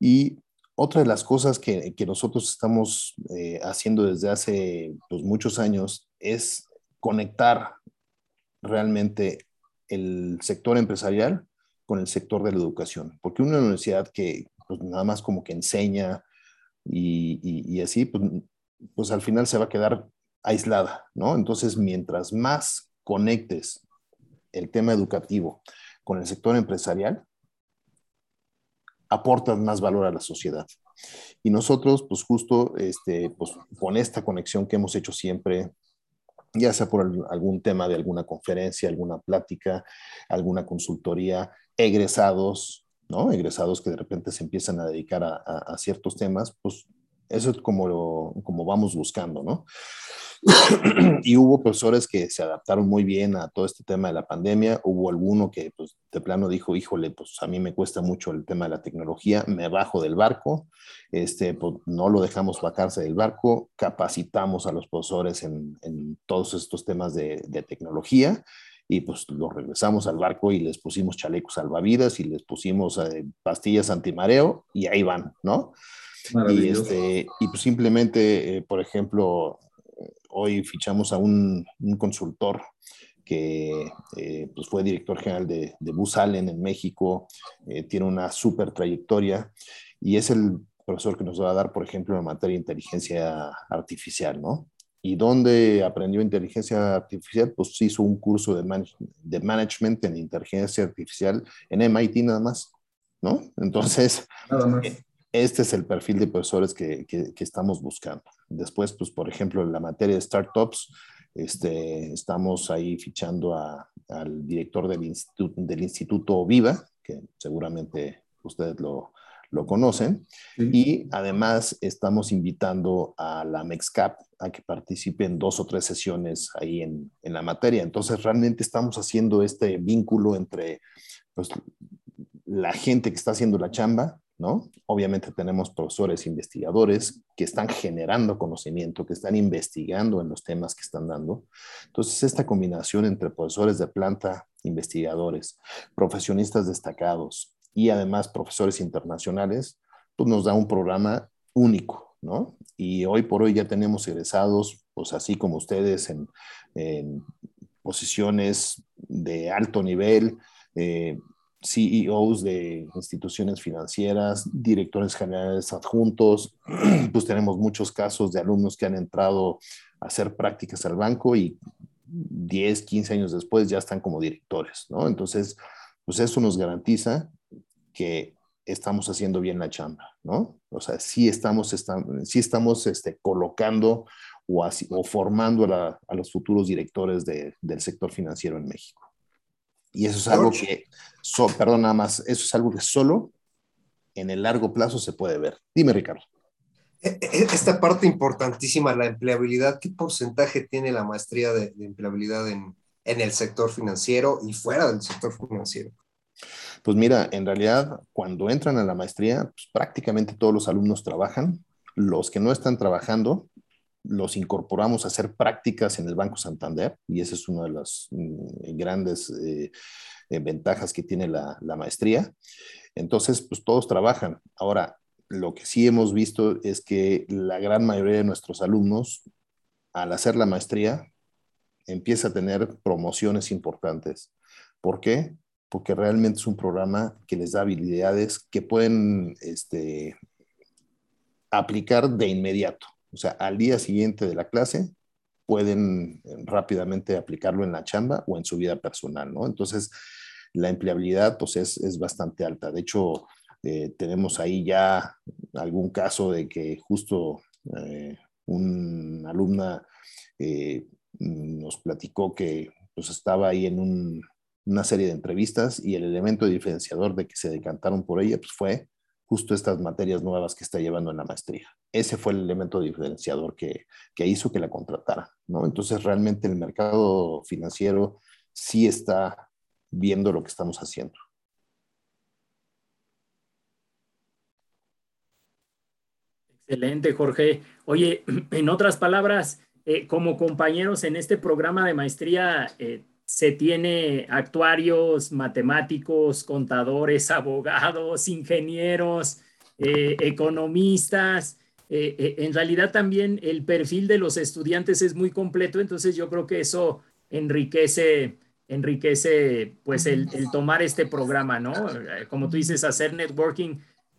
Speaker 6: Y otra de las cosas que, que nosotros estamos eh, haciendo desde hace pues, muchos años es conectar realmente el sector empresarial con el sector de la educación, porque una universidad que pues, nada más como que enseña y, así, pues, pues al final se va a quedar aislada, ¿no? Entonces, mientras más conectes el tema educativo con el sector empresarial, aportas más valor a la sociedad. Y nosotros, pues justo este, pues, con esta conexión que hemos hecho siempre, ya sea por algún tema de alguna conferencia, alguna plática, alguna consultoría, egresados, ¿no? Egresados que de repente se empiezan a dedicar a, a, a ciertos temas, pues eso es como, lo, como vamos buscando, ¿no? (clears throat) y hubo profesores que se adaptaron muy bien a todo este tema de la pandemia. Hubo alguno que pues, de plano dijo, híjole, pues a mí me cuesta mucho el tema de la tecnología, me bajo del barco, este, pues, no lo dejamos bajarse del barco, capacitamos a los profesores en, en todos estos temas de, de tecnología y pues los regresamos al barco y les pusimos chalecos salvavidas y les pusimos eh, pastillas antimareo y ahí van, ¿no? Y, este, y pues simplemente, eh, por ejemplo, hoy fichamos a un, un consultor que eh, pues fue director general de, de Bus Allen en México, eh, tiene una súper trayectoria y es el profesor que nos va a dar, por ejemplo, en materia de inteligencia artificial, ¿no? ¿Y dónde aprendió inteligencia artificial? Pues hizo un curso de, man de management en inteligencia artificial en MIT nada más, ¿no? Entonces,
Speaker 7: nada más
Speaker 6: este es el perfil de profesores que, que, que, estamos buscando. Después, pues, por ejemplo, en la materia de startups, este, estamos ahí fichando a, al director del instituto, del instituto Viva, que seguramente ustedes lo, lo conocen, sí. y además estamos invitando a la MEXCAP a que participe en dos o tres sesiones ahí en, en la materia. Entonces, realmente estamos haciendo este vínculo entre pues, la gente que está haciendo la chamba, ¿no? Obviamente tenemos profesores investigadores que están generando conocimiento, que están investigando en los temas que están dando. Entonces, esta combinación entre profesores de planta, investigadores, profesionistas destacados y además profesores internacionales, pues nos da un programa único, ¿no? Y hoy por hoy ya tenemos egresados, pues así como ustedes, en, posiciones de alto nivel, eh, CEOs de instituciones financieras, directores generales adjuntos, (clears throat) pues tenemos muchos casos de alumnos que han entrado a hacer prácticas al banco y 10, 15 años después ya están como directores, ¿no? Entonces, pues eso nos garantiza que estamos haciendo bien la chamba, ¿no? O sea, sí estamos, estamos, sí estamos este, colocando o, así, o formando a, la, a, los futuros directores de, del sector financiero en México. Y eso es algo que, so, perdón, nada más, eso es algo que solo en el largo plazo se puede ver. Dime, Ricardo.
Speaker 8: Esta parte importantísima, la empleabilidad, ¿qué porcentaje tiene la maestría de, de empleabilidad en, en, el sector financiero y fuera del sector financiero?
Speaker 6: Pues mira, en realidad, cuando entran a la maestría, pues prácticamente todos los alumnos trabajan. Los que no están trabajando, los incorporamos a hacer prácticas en el Banco Santander y esa es una de las mm, grandes eh, eh, ventajas que tiene la, la, maestría. Entonces, pues todos trabajan. Ahora, lo que sí hemos visto es que la gran mayoría de nuestros alumnos, al hacer la maestría, empieza a tener promociones importantes. ¿Por qué? Porque realmente es un programa que les da habilidades que pueden este, aplicar de inmediato. O sea, al día siguiente de la clase pueden rápidamente aplicarlo en la chamba o en su vida personal, ¿no? Entonces, la empleabilidad pues es, es bastante alta. De hecho, eh, tenemos ahí ya algún caso de que justo eh, una alumna eh, nos platicó que pues estaba ahí en un, una serie de entrevistas y el elemento diferenciador de que se decantaron por ella pues fue justo estas materias nuevas que está llevando en la maestría. Ese fue el elemento diferenciador que, que hizo que la contratara, ¿no? Entonces, realmente el mercado financiero sí está viendo lo que estamos haciendo.
Speaker 5: Excelente, Jorge. Oye, (clears throat) en otras palabras, eh, como compañeros en este programa de maestría, eh, se tiene actuarios, matemáticos, contadores, (laughs) abogados, ingenieros, eh, economistas. Eh, eh, en realidad también el perfil de los estudiantes es muy completo, entonces yo creo que eso enriquece, enriquece pues el, el tomar este programa, ¿no? Como tú dices, hacer networking.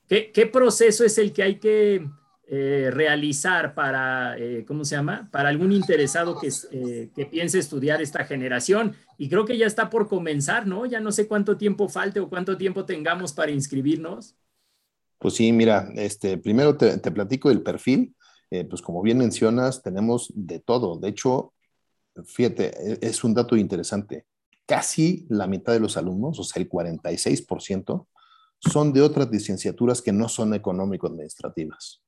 Speaker 5: ¿Qué, qué proceso es el que hay que eh, realizar para, eh, ¿cómo se llama? Para algún interesado que, eh, que, piense estudiar esta generación. Y creo que ya está por comenzar, ¿no? Ya no sé cuánto tiempo falte o cuánto tiempo tengamos para inscribirnos.
Speaker 6: Pues sí, mira, este, primero te, te platico del perfil. pues como bien mencionas, tenemos de todo. De hecho, fíjate, e, es un dato interesante. Casi la mitad de los alumnos, o sea, el 46%, son de otras licenciaturas que no son económico-administrativas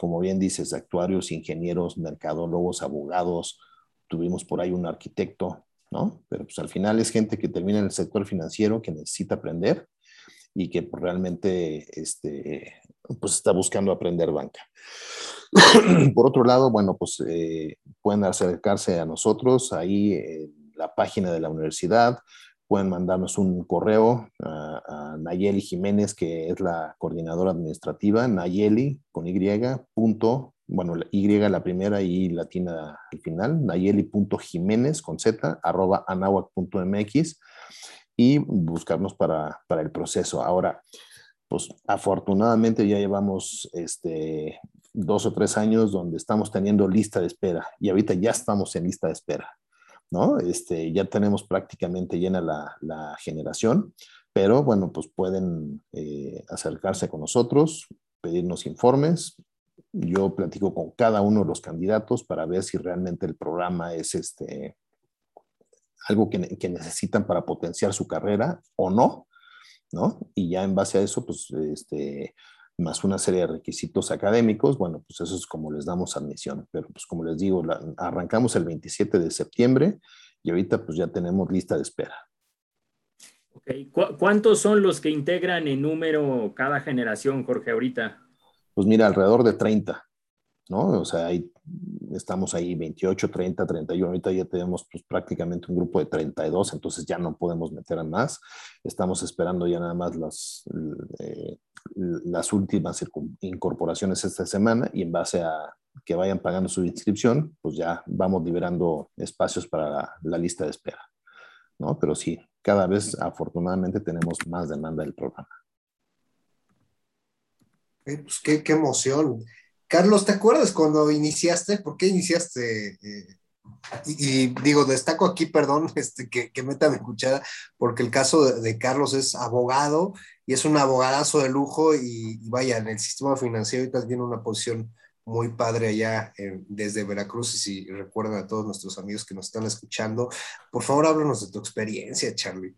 Speaker 6: como bien dices, actuarios, ingenieros, mercadólogos, abogados, tuvimos por ahí un arquitecto, ¿no? Pero pues al final es gente que termina en el sector financiero, que necesita aprender y que pues, realmente este, pues está buscando aprender banca. (clears throat) por otro lado, bueno, pues eh, pueden acercarse a nosotros ahí en la página de la universidad, pueden mandarnos un correo a, Nayeli Jiménez, que es la coordinadora administrativa, Nayeli con Y, punto, bueno, Y la primera y latina al final, nayeli.jiménez con Z, arroba anahuac.mx y buscarnos para, para el proceso. Ahora, pues afortunadamente ya llevamos este, dos o tres años donde estamos teniendo lista de espera y ahorita ya estamos en lista de espera. ¿No? Este, ya tenemos prácticamente llena la, generación, pero bueno, pues pueden eh, acercarse con nosotros, pedirnos informes. Yo platico con cada uno de los candidatos para ver si realmente el programa es este, algo que, que necesitan para potenciar su carrera o no, ¿no? Y ya en base a eso, pues este, más una serie de requisitos académicos, bueno, pues eso es como les damos admisión, pero pues como les digo, arrancamos el 27 de septiembre y ahorita pues ya tenemos lista de espera.
Speaker 5: Okay. ¿Cuántos son los que integran en número cada generación, Jorge, ahorita?
Speaker 6: Pues mira, alrededor de 30, ¿no? O sea, ahí, estamos ahí 28, 30, 31, ahorita ya tenemos pues prácticamente un grupo de 32, entonces ya no podemos meter a más. Estamos esperando ya nada más las, eh, las últimas incorporaciones esta semana y en base a que vayan pagando su inscripción, pues ya vamos liberando espacios para la, lista de espera. ¿no? Pero sí, cada vez afortunadamente tenemos más demanda del programa.
Speaker 8: pues qué, qué, emoción. Carlos, ¿te acuerdas cuando iniciaste? ¿Por qué iniciaste eh, y, digo, destaco aquí, perdón, (laughs) este, que, que meta mi cuchara, porque el caso de, Carlos es abogado y es un abogadazo de lujo y, vaya, en el sistema financiero ahorita tiene una posición muy padre allá desde Veracruz y si recuerdan a todos nuestros amigos que nos están escuchando, por favor háblanos de tu experiencia, Charlie.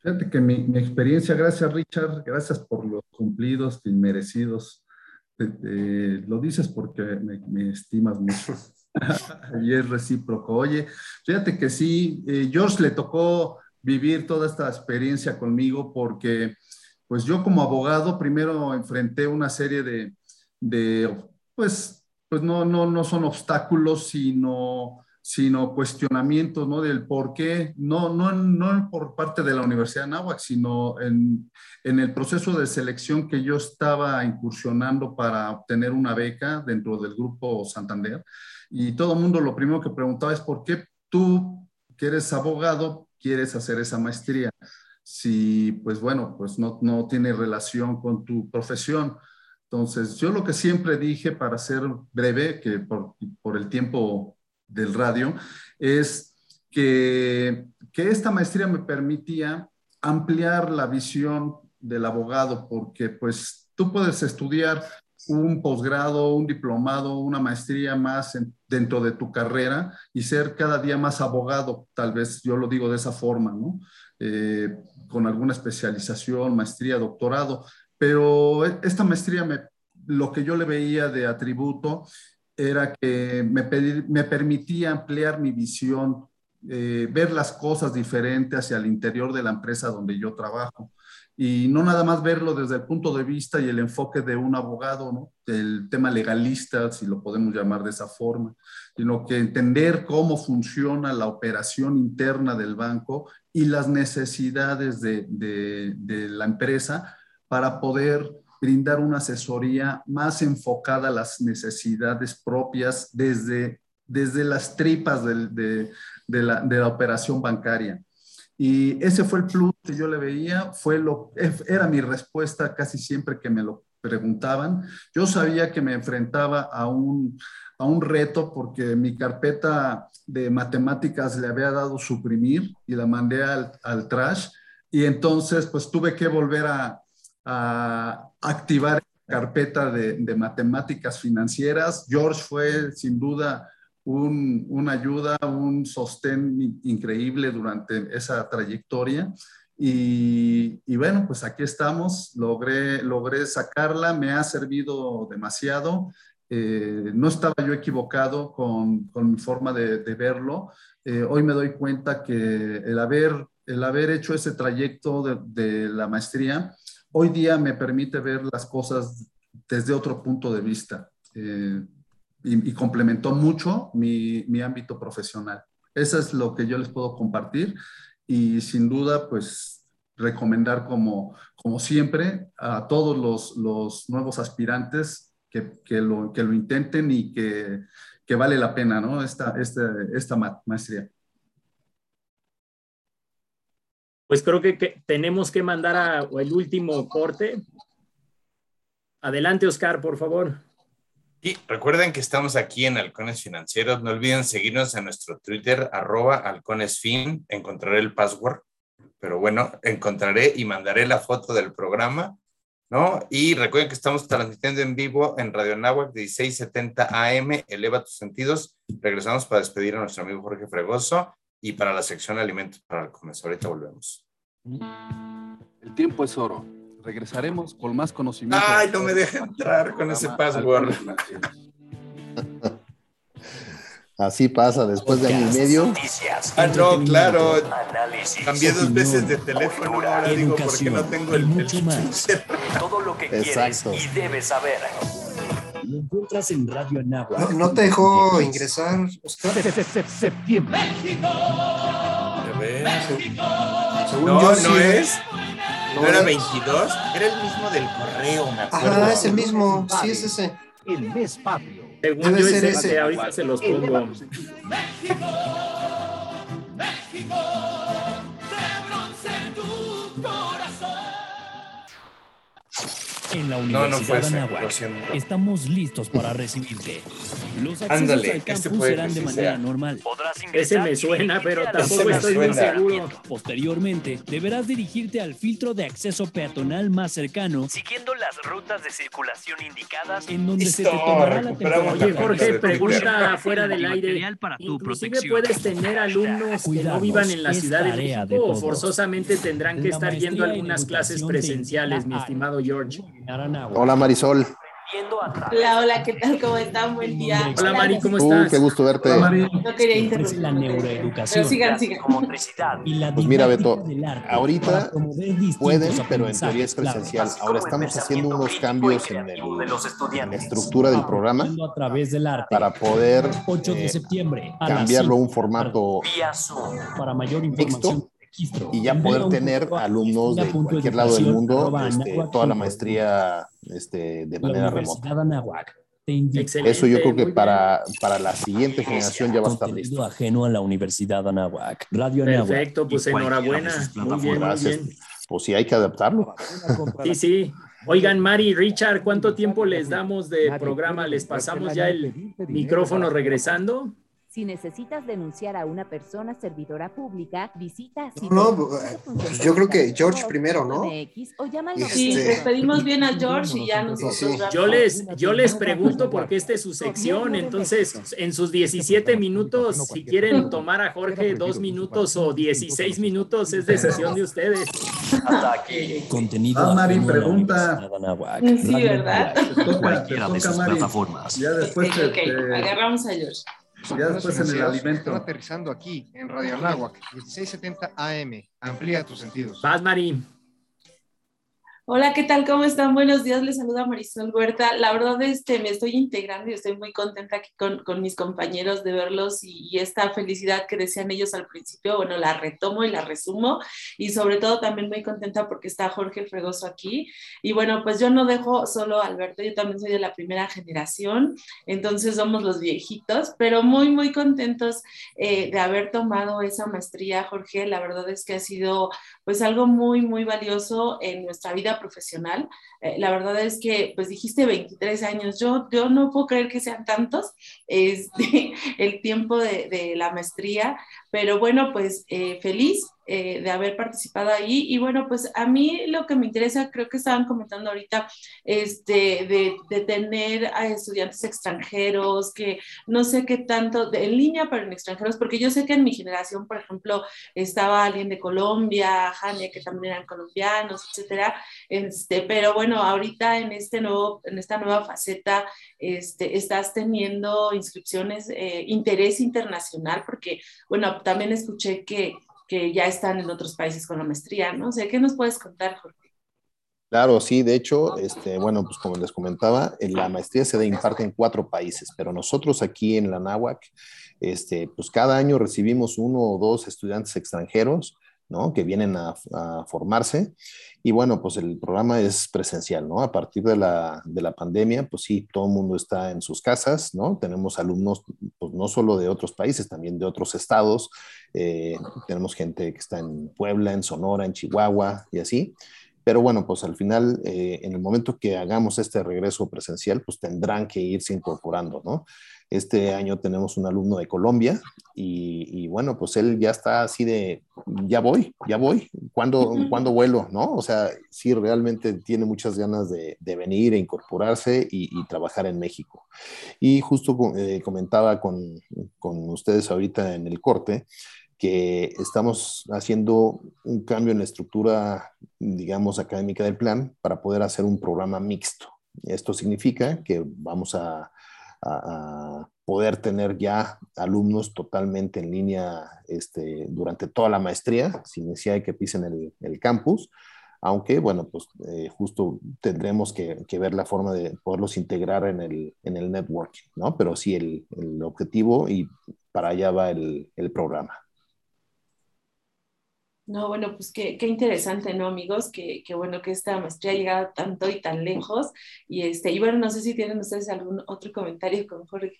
Speaker 7: Fíjate que mi, mi experiencia, gracias Richard, gracias por los cumplidos inmerecidos. Lo dices porque me, me estimas mucho. (laughs) y es recíproco. Oye, fíjate que sí, eh, George le tocó vivir toda esta experiencia conmigo porque, pues yo como abogado, primero enfrenté una serie de, de pues, pues no, no, no son obstáculos, sino sino cuestionamientos, ¿no? Del por qué, no, no, no por parte de la Universidad de Nahuac, sino en, en, el proceso de selección que yo estaba incursionando para obtener una beca dentro del grupo Santander. Y todo el mundo lo primero que preguntaba es por qué tú, que eres abogado, quieres hacer esa maestría. Si, pues bueno, pues no, no tiene relación con tu profesión. Entonces, yo lo que siempre dije, para ser breve, que por, por el tiempo del radio, es que, que esta maestría me permitía ampliar la visión del abogado, porque pues tú puedes estudiar un posgrado, un diplomado, una maestría más dentro de tu carrera y ser cada día más abogado, tal vez yo lo digo de esa forma, ¿no? Eh, con alguna especialización, maestría, doctorado, pero esta maestría me, lo que yo le veía de atributo era que me, me permitía ampliar mi visión, eh, ver las cosas diferentes hacia el interior de la empresa donde yo trabajo. Y no nada más verlo desde el punto de vista y el enfoque de un abogado, ¿no? el tema legalista, si lo podemos llamar de esa forma, sino que entender cómo funciona la operación interna del banco y las necesidades de, de, de la empresa para poder brindar una asesoría más enfocada a las necesidades propias desde, desde las tripas de la, de la operación bancaria. Y ese fue el plus que yo le veía, fue lo, era mi respuesta casi siempre que me lo preguntaban. Yo sabía que me enfrentaba a un, a un reto porque mi carpeta de matemáticas le había dado suprimir y la mandé al, al trash. Y entonces, pues tuve que volver a, a activar carpeta de, matemáticas financieras. George fue sin duda un, una ayuda, un sostén in- increíble durante esa trayectoria. Y, bueno, pues aquí estamos, logré, logré sacarla, me ha servido demasiado. Eh, no estaba yo equivocado con, con mi forma de, verlo. Eh, hoy me doy cuenta que el haber, el haber hecho ese trayecto de la maestría, hoy día me permite ver las cosas desde otro punto de vista. Eh, y, y complementó mucho mi, mi ámbito profesional. Eso es lo que yo les puedo compartir y sin duda, pues recomendar como, como siempre a todos los, los nuevos aspirantes que, que, lo, que lo intenten y que, que vale la pena, ¿no? Esta, esta, esta ma- maestría.
Speaker 5: Pues creo que, tenemos que mandar el último corte. Adelante, Oscar, por favor.
Speaker 12: Y recuerden que estamos aquí en Halcones Financieros. No olviden seguirnos en nuestro Twitter, arroba halconesfin. Encontraré el password, pero bueno, encontraré y mandaré la foto del programa, ¿no? Y recuerden que estamos transmitiendo en vivo en Radio Nahuac 1670 AM. Eleva tus sentidos. Regresamos para despedir a nuestro amigo Jorge Fregoso y para la sección Alimentos para Halcones. Ahorita volvemos.
Speaker 11: El tiempo es oro. Regresaremos con más conocimiento.
Speaker 12: Ay, no me deja entrar con ese password. (laughs)
Speaker 6: Así pasa después de año y medio.
Speaker 12: Ah, no, claro.
Speaker 2: Análisis.
Speaker 12: Cambié dos veces de teléfono. Ahora digo, ¿por qué no tengo el, el (laughs)
Speaker 2: Todo lo que
Speaker 6: Exacto.
Speaker 2: quieres y debes saber.
Speaker 9: Lo encuentras en Radio Anáhuac.
Speaker 8: ¿No, no te dejó ingresar, Oscar?
Speaker 14: Septiembre.
Speaker 12: Ver.
Speaker 8: Según
Speaker 12: No,
Speaker 8: yo,
Speaker 12: no
Speaker 8: sí.
Speaker 12: es. ¿No
Speaker 8: No
Speaker 12: era
Speaker 8: es.
Speaker 12: 22? Era el mismo del correo, me acuerdo.
Speaker 8: Ajá, es el mismo. Sí, es ese.
Speaker 14: El mes patrio.
Speaker 5: Según
Speaker 8: Debe
Speaker 5: yo,
Speaker 8: ser
Speaker 5: es
Speaker 8: ese.
Speaker 5: ese, ahorita se los pongo.
Speaker 9: En la
Speaker 12: No,
Speaker 9: Universidad
Speaker 12: no
Speaker 9: Anáhuac
Speaker 12: siento.
Speaker 9: estamos listos para recibirte. Los accesos
Speaker 12: Ándale,
Speaker 9: al
Speaker 12: este
Speaker 9: campus
Speaker 12: puede
Speaker 9: serán de manera
Speaker 12: sea.
Speaker 9: normal.
Speaker 2: Podrás
Speaker 5: Ese me suena, pero tampoco estoy muy
Speaker 12: suena.
Speaker 5: seguro.
Speaker 9: Posteriormente, deberás dirigirte al filtro de acceso peatonal más cercano,
Speaker 2: Siguiendo las rutas de circulación indicadas,
Speaker 9: en donde se te tomará la temperatura.
Speaker 5: Oye, Jorge,
Speaker 12: de
Speaker 5: pregunta fuera del aire.
Speaker 15: Para tu
Speaker 5: Inclusive
Speaker 15: protección.
Speaker 5: puedes tener alumnos que no vivan en la Ciudad de
Speaker 9: tarea de
Speaker 5: México o forzosamente tendrán que
Speaker 9: La
Speaker 5: estar yendo a algunas clases presenciales, mi estimado George.
Speaker 6: Hola Marisol.
Speaker 16: Hola, hola, ¿qué tal? ¿Cómo están? Buen día.
Speaker 5: Hola Mari, ¿cómo
Speaker 6: Uh,
Speaker 5: estás?
Speaker 6: qué gusto verte.
Speaker 7: Hola, Mari.
Speaker 16: No quería
Speaker 9: Ofrece la
Speaker 16: interrumpir.
Speaker 9: neuroeducación.
Speaker 16: Pero sigan, sigan.
Speaker 9: Y la
Speaker 6: Pues mira, Beto,
Speaker 9: del arte
Speaker 6: ahorita Pueden, pero en teoría es presencial. Ahora estamos haciendo unos cambios en, el- en la
Speaker 2: estudiantes.
Speaker 6: estructura del programa
Speaker 9: Aprendiendo a través del arte.
Speaker 6: para poder
Speaker 9: 8 de
Speaker 6: eh, cambiarlo a un
Speaker 9: 5.
Speaker 6: formato mixto
Speaker 9: información, registro.
Speaker 6: y ya poder tener alumnos de cualquier lado del mundo este, toda la maestría este, de
Speaker 9: La
Speaker 6: manera remota. Eso yo creo que para, para la siguiente generación ya va a estar listo.
Speaker 9: ajeno a la Universidad Anáhuac. Radio
Speaker 5: bien.
Speaker 9: Anáhuac.
Speaker 5: Perfecto, pues enhorabuena. Muy bien, muy bien.
Speaker 6: Pues sí, hay que adaptarlo.
Speaker 5: Sí, sí. Oigan, Mari, Richard, ¿cuánto tiempo les damos de programa? ¿Les pasamos ya el micrófono regresando?
Speaker 13: Si necesitas denunciar a una persona servidora pública, visita
Speaker 8: No, pues yo creo que George primero, ¿no?
Speaker 13: o
Speaker 8: Este-
Speaker 16: Sí, despedimos bien a George y ya nosotros.
Speaker 8: Sí.
Speaker 5: Yo les, yo les pregunto porque esta es su sección, entonces en sus 17 minutos, si quieren tomar a Jorge dos minutos o 16 minutos, es decisión de ustedes.
Speaker 2: Hasta aquí.
Speaker 9: Contenido
Speaker 7: Ah, Mari, pregunta.
Speaker 16: Sí, ¿verdad?
Speaker 15: Cualquiera de sus plataformas.
Speaker 7: Ya después
Speaker 16: Ok, agarramos a George.
Speaker 7: Ya después en el alimento.
Speaker 17: Están aterrizando aquí, en Radio Anáhuac, 1670 AM. Amplía tus sentidos.
Speaker 5: Vas, Mari.
Speaker 16: Hola, ¿qué tal? ¿Cómo están? Buenos días, les saluda Marisol Huerta. La verdad, este, me estoy integrando y estoy muy contenta aquí con, mis compañeros de verlos y, y, esta felicidad que decían ellos al principio, bueno, la retomo y la resumo y sobre todo también muy contenta porque está Jorge Fregoso aquí. Y bueno, pues yo no dejo solo a Alberto, yo también soy de la primera generación, entonces somos los viejitos, pero muy, muy contentos eh, de haber tomado esa maestría, Jorge. La verdad es que ha sido pues algo muy, muy valioso en nuestra vida profesional. Eh, la verdad es que, pues dijiste 23 años, yo, yo no puedo creer que sean tantos, (laughs) este, el tiempo de, de la maestría, pero bueno, pues eh, feliz eh, de haber participado ahí. Y bueno, pues a mí lo que me interesa, creo que estaban comentando ahorita, este, de, tener a estudiantes extranjeros, que no sé qué tanto, en línea, pero en extranjeros, porque yo sé que en mi generación, por ejemplo, estaba alguien de Colombia, Jania, que también eran colombianos, etcétera. Este, pero bueno, ahorita en, este nuevo, en esta nueva faceta, este, estás teniendo inscripciones, eh, interés internacional, porque, bueno, también escuché que ya están en otros países con la maestría, ¿no? O sea, ¿qué nos puedes contar, Jorge?
Speaker 6: Claro, sí, de hecho, este, bueno, pues como les comentaba, la maestría se imparte en cuatro países, pero nosotros aquí en la NAWAC, este, pues cada año recibimos uno o dos estudiantes extranjeros, ¿no? Que vienen a, a, formarse. Y bueno, pues el programa es presencial, ¿no? A partir de la, de la pandemia, pues sí, todo el mundo está en sus casas, ¿no? Tenemos alumnos, pues no solo de otros países, también de otros estados. Eh, tenemos gente que está en Puebla, en Sonora, en Chihuahua y así. Pero bueno, pues al final, eh, en el momento que hagamos este regreso presencial, pues tendrán que irse incorporando, ¿no? Este año tenemos un alumno de Colombia y, y, bueno, pues él ya está así de, ya voy, ya voy, ¿cuándo, ¿cuándo vuelo? ¿No? O sea, sí, realmente tiene muchas ganas de, de venir e incorporarse y, y, trabajar en México. Y justo eh, comentaba con, con ustedes ahorita en el corte que estamos haciendo un cambio en la estructura, digamos, académica del plan para poder hacer un programa mixto. Esto significa que vamos a a, poder tener ya alumnos totalmente en línea este, durante toda la maestría, sin necesidad de que pisen el, el campus, aunque, bueno, pues eh, justo tendremos que, que, ver la forma de poderlos integrar en el, en el networking, ¿no? Pero sí, el, el objetivo y para allá va el, el programa.
Speaker 16: No, bueno, pues qué, qué interesante, ¿no, amigos? Que, que, bueno que esta maestría ha llegado tanto y tan lejos. Y, este, y bueno, no sé si tienen ustedes algún otro comentario con Jorge.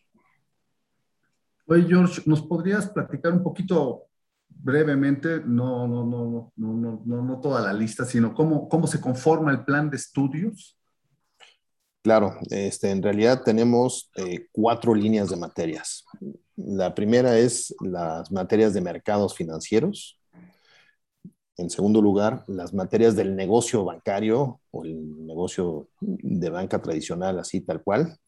Speaker 7: Oye, George, ¿nos podrías platicar un poquito brevemente, no, no, no, no, no, no, no toda la lista, sino cómo, cómo se conforma el plan de estudios?
Speaker 6: Claro, este, en realidad tenemos eh, cuatro líneas de materias. La primera es las materias de mercados financieros, en segundo lugar, las materias del negocio bancario o el negocio de banca tradicional, así tal cual.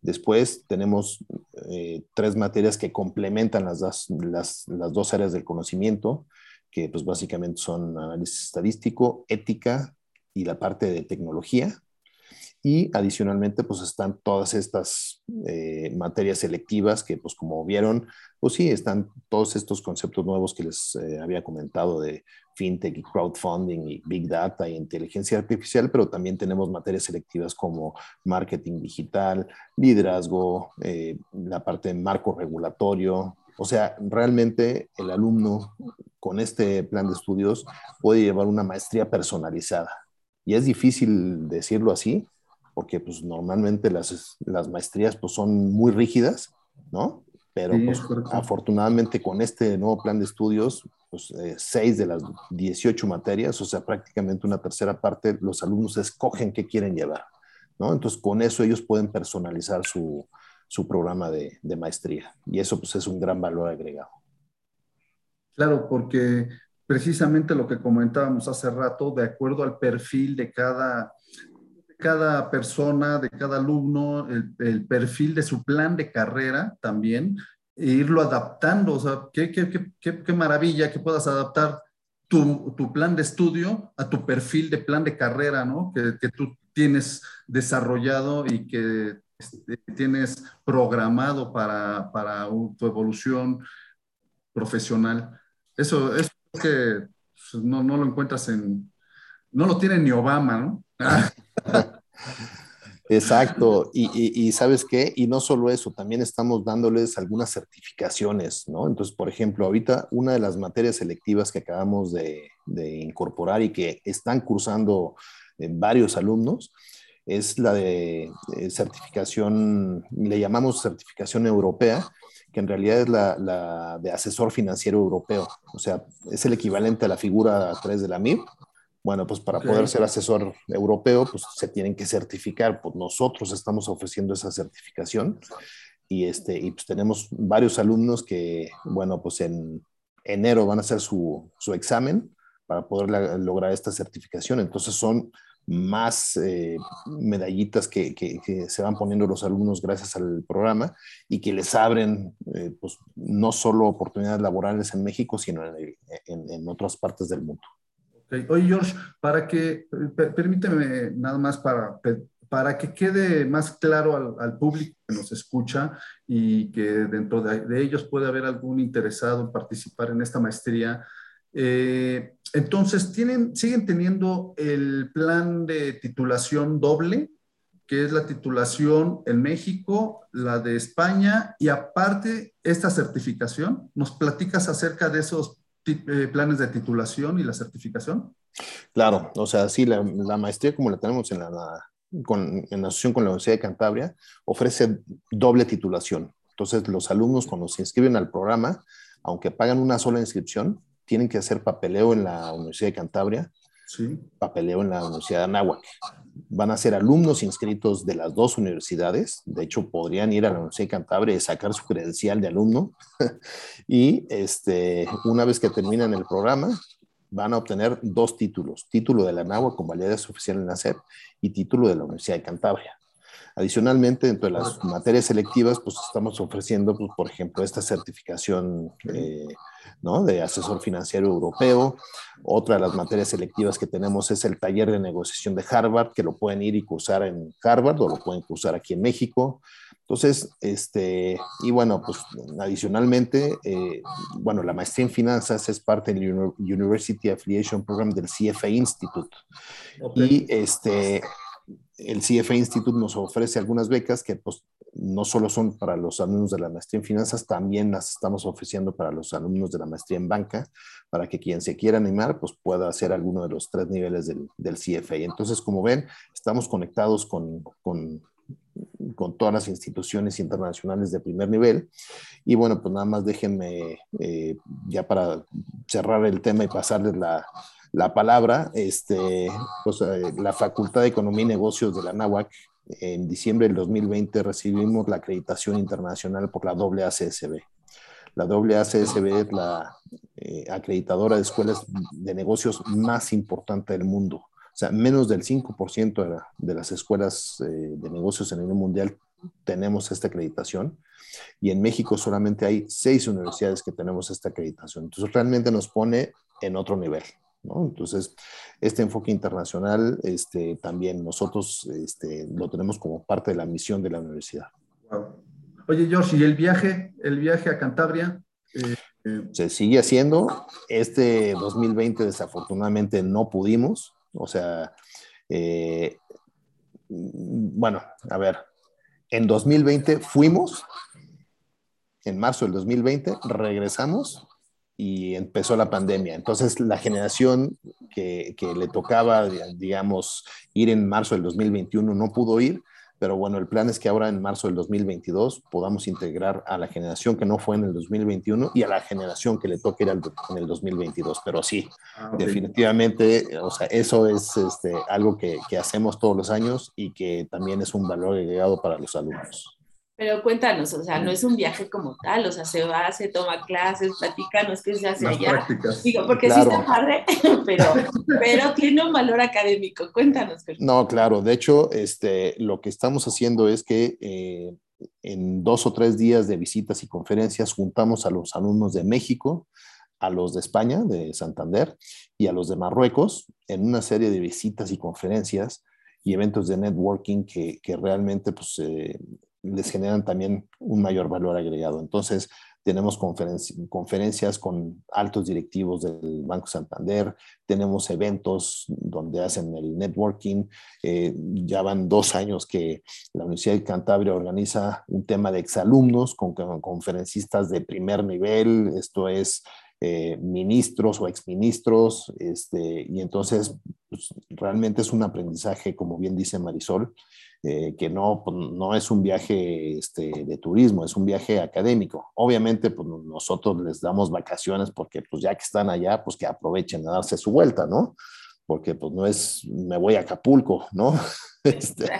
Speaker 6: Después tenemos eh, tres materias que complementan las dos, las, las dos áreas del conocimiento, que pues básicamente son análisis estadístico, ética y la parte de tecnología. Y adicionalmente, pues están todas estas eh, materias selectivas que, pues como vieron, pues sí, están todos estos conceptos nuevos que les eh, había comentado de fintech y crowdfunding y big data y inteligencia artificial, pero también tenemos materias selectivas como marketing digital, liderazgo, eh, la parte de marco regulatorio. O sea, realmente el alumno con este plan de estudios puede llevar una maestría personalizada. Y es difícil decirlo así, porque pues normalmente las, las maestrías pues son muy rígidas, ¿no? Pero sí, pues, afortunadamente con este nuevo plan de estudios, pues eh, seis de las 18 materias, o sea, prácticamente una tercera parte, los alumnos escogen qué quieren llevar, ¿no? Entonces con eso ellos pueden personalizar su, su programa de, de, maestría y eso pues es un gran valor agregado.
Speaker 7: Claro, porque precisamente lo que comentábamos hace rato, de acuerdo al perfil de cada cada persona, de cada alumno, el, perfil de su plan de carrera también, e irlo adaptando. O sea, qué, qué, qué, qué maravilla que puedas adaptar tu, tu, plan de estudio a tu perfil de plan de carrera, ¿no? Que, que tú tienes desarrollado y que este, tienes programado para, para tu evolución profesional. Eso es que pues, no, no lo encuentras en, no lo tiene ni Obama, ¿no? (laughs)
Speaker 6: Exacto, y, y, sabes qué, y no solo eso, también estamos dándoles algunas certificaciones, ¿no? Entonces, por ejemplo, ahorita una de las materias selectivas que acabamos de, incorporar y que están cursando eh, varios alumnos es la de, de, certificación, le llamamos certificación europea, que en realidad es la, la, de asesor financiero europeo, o sea, es el equivalente a la figura 3 de la MIP, bueno, pues para okay. poder ser asesor europeo, pues se tienen que certificar. Pues nosotros estamos ofreciendo esa certificación y, este, y pues tenemos varios alumnos que, bueno, pues en enero van a hacer su, su examen para poder la, lograr esta certificación. Entonces son más eh, medallitas que, que, que, se van poniendo los alumnos gracias al programa y que les abren eh, pues, no solo oportunidades laborales en México, sino en, en, en otras partes del mundo.
Speaker 7: Okay. Oye, George, para que, permíteme nada más para, para que quede más claro al, público que nos escucha y que dentro de, de, ellos puede haber algún interesado en participar en esta maestría. Eh, entonces, ¿tienen, ¿siguen teniendo el plan de titulación doble? que es la titulación en México, la de España y aparte esta certificación. ¿Nos platicas acerca de esos eh, planes de titulación y la certificación?
Speaker 6: Claro, o sea, sí, la, la maestría como la tenemos en la, la con, en asociación con la Universidad de Cantabria, ofrece doble titulación. Entonces, los alumnos cuando se inscriben al programa, aunque pagan una sola inscripción, tienen que hacer papeleo en la Universidad de Cantabria,
Speaker 7: sí.
Speaker 6: papeleo en la Universidad de Anáhuac. Van a ser alumnos inscritos de las dos universidades. De hecho, podrían ir a la Universidad de Cantabria y sacar su credencial de alumno. (laughs) y este, una vez que terminan el programa, van a obtener dos títulos, título de la Anáhuac con validez oficial en la SEP y título de la Universidad de Cantabria. Adicionalmente, dentro de las materias selectivas, pues estamos ofreciendo, pues, por ejemplo, esta certificación eh, ¿no? de asesor financiero europeo. Otra de las materias selectivas que tenemos es el taller de negociación de Harvard, que lo pueden ir y cursar en Harvard o lo pueden cursar aquí en México. Entonces, este, y bueno, pues adicionalmente, eh, bueno, la maestría en finanzas es parte del University Affiliation Program del CFA Institute. Okay. Y este, el CFA Institute nos ofrece algunas becas que pues, no solo son para los alumnos de la maestría en finanzas, también las estamos ofreciendo para los alumnos de la maestría en banca, para que quien se quiera animar pues pueda hacer alguno de los tres niveles del, del CFA. Entonces, como ven, estamos conectados con, con, con, todas las instituciones internacionales de primer nivel. Y bueno, pues nada más déjenme eh, ya para cerrar el tema y pasarles la, la palabra, este, pues, eh, la Facultad de Economía y Negocios de la NAWAC, en diciembre del 2020 recibimos la acreditación internacional por la AACSB. La AACSB es la eh, acreditadora de escuelas de negocios más importante del mundo. O sea, menos del 5% de, la, de, las escuelas eh, de negocios a nivel mundial tenemos esta acreditación y en México solamente hay seis universidades que tenemos esta acreditación. Entonces realmente nos pone en otro nivel. ¿No? Entonces, este enfoque internacional este, también nosotros este, lo tenemos como parte de la misión de la universidad.
Speaker 7: Wow. Oye, George, ¿y el viaje, el viaje a Cantabria? Eh,
Speaker 6: eh... Se sigue haciendo. Este 2020 desafortunadamente no pudimos. O sea, eh, bueno, a ver, en 2020 fuimos, en marzo del 2020 regresamos y empezó la pandemia. Entonces, la generación que, que, le tocaba, digamos, ir en marzo del 2021 no pudo ir, pero bueno, el plan es que ahora en marzo del 2022 podamos integrar a la generación que no fue en el 2021 y a la generación que le toque ir al, en el 2022. Pero sí, ah, definitivamente, o sea, eso es este, algo que, que hacemos todos los años y que también es un valor agregado para los alumnos.
Speaker 16: Pero cuéntanos, o sea, no es un viaje como tal, o sea, se va, se toma clases, platica, no es que se hace
Speaker 7: Las
Speaker 16: allá.
Speaker 7: Prácticas.
Speaker 16: Digo, porque claro. sí está padre, (laughs) pero, pero tiene un valor académico. Cuéntanos.
Speaker 6: No, claro, de hecho, este, lo que estamos haciendo es que eh, en dos o tres días de visitas y conferencias juntamos a los alumnos de México, a los de España, de Santander, y a los de Marruecos en una serie de visitas y conferencias y eventos de networking que, que realmente pues, eh, les generan también un mayor valor agregado. Entonces, tenemos conferencias con altos directivos del Banco Santander, tenemos eventos donde hacen el networking. Eh, ya van dos años que la Universidad de Cantabria organiza un tema de exalumnos con, conferencistas de primer nivel, esto es eh, ministros o exministros, este, y entonces pues, realmente es un aprendizaje, como bien dice Marisol, eh, que no, pues, no es un viaje este, de turismo, es un viaje académico. Obviamente, pues nosotros les damos vacaciones porque pues ya que están allá, pues que aprovechen a darse su vuelta, ¿no? Porque pues no es, me voy a Acapulco, ¿no? (laughs) Este,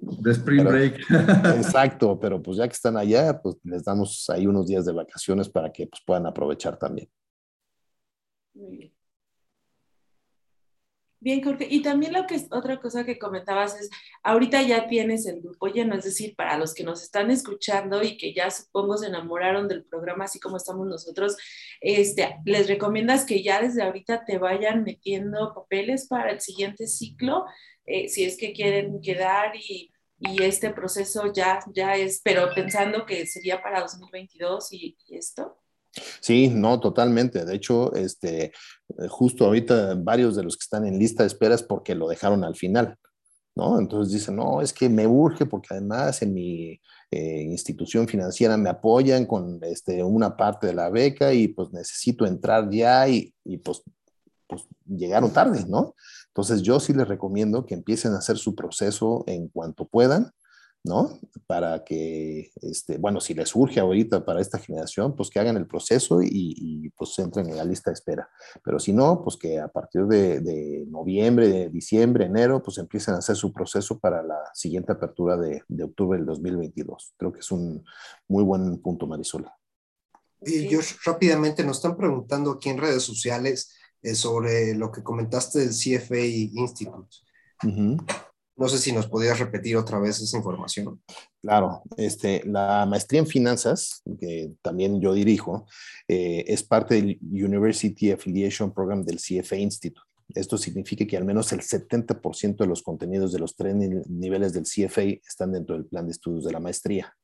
Speaker 7: de Spring Break. (laughs)
Speaker 6: exacto, pero pues ya que están allá, pues les damos ahí unos días de vacaciones para que pues, puedan aprovechar también.
Speaker 16: Muy bien. Bien, Jorge. Y también lo que es otra cosa que comentabas es, ahorita ya tienes el grupo lleno, es decir, para los que nos están escuchando y que ya supongo se enamoraron del programa, así como estamos nosotros, este, les recomiendas que ya desde ahorita te vayan metiendo papeles para el siguiente ciclo, eh, si es que quieren quedar y, y, este proceso ya, ya es, pero pensando que sería para 2022 y, y esto.
Speaker 6: Sí, no, totalmente. De hecho, este, eh, justo ahorita varios de los que están en lista de espera es porque lo dejaron al final, ¿no? Entonces dicen, no, es que me urge porque además en mi eh, institución financiera me apoyan con este, una parte de la beca y pues necesito entrar ya y, y pues, pues llegaron tarde, ¿no? Entonces yo sí les recomiendo que empiecen a hacer su proceso en cuanto puedan ¿no? Para que, este, bueno, si les surge ahorita para esta generación, pues que hagan el proceso y, pues entren en la lista de espera. Pero si no, pues que a partir de, noviembre, de diciembre, enero, pues empiecen a hacer su proceso para la siguiente apertura de, octubre del 2022. Creo que es un muy buen punto, Marisol.
Speaker 8: Y Josh, rápidamente nos están preguntando aquí en redes sociales eh, sobre lo que comentaste del CFA Institute. No sé si nos podías repetir otra vez esa información.
Speaker 6: Claro, este, la maestría en finanzas, que también yo dirijo, eh, es parte del University Affiliation Program del CFA Institute. Esto significa que al menos el 70% de los contenidos de los tres niveles del CFA están dentro del plan de estudios de la maestría.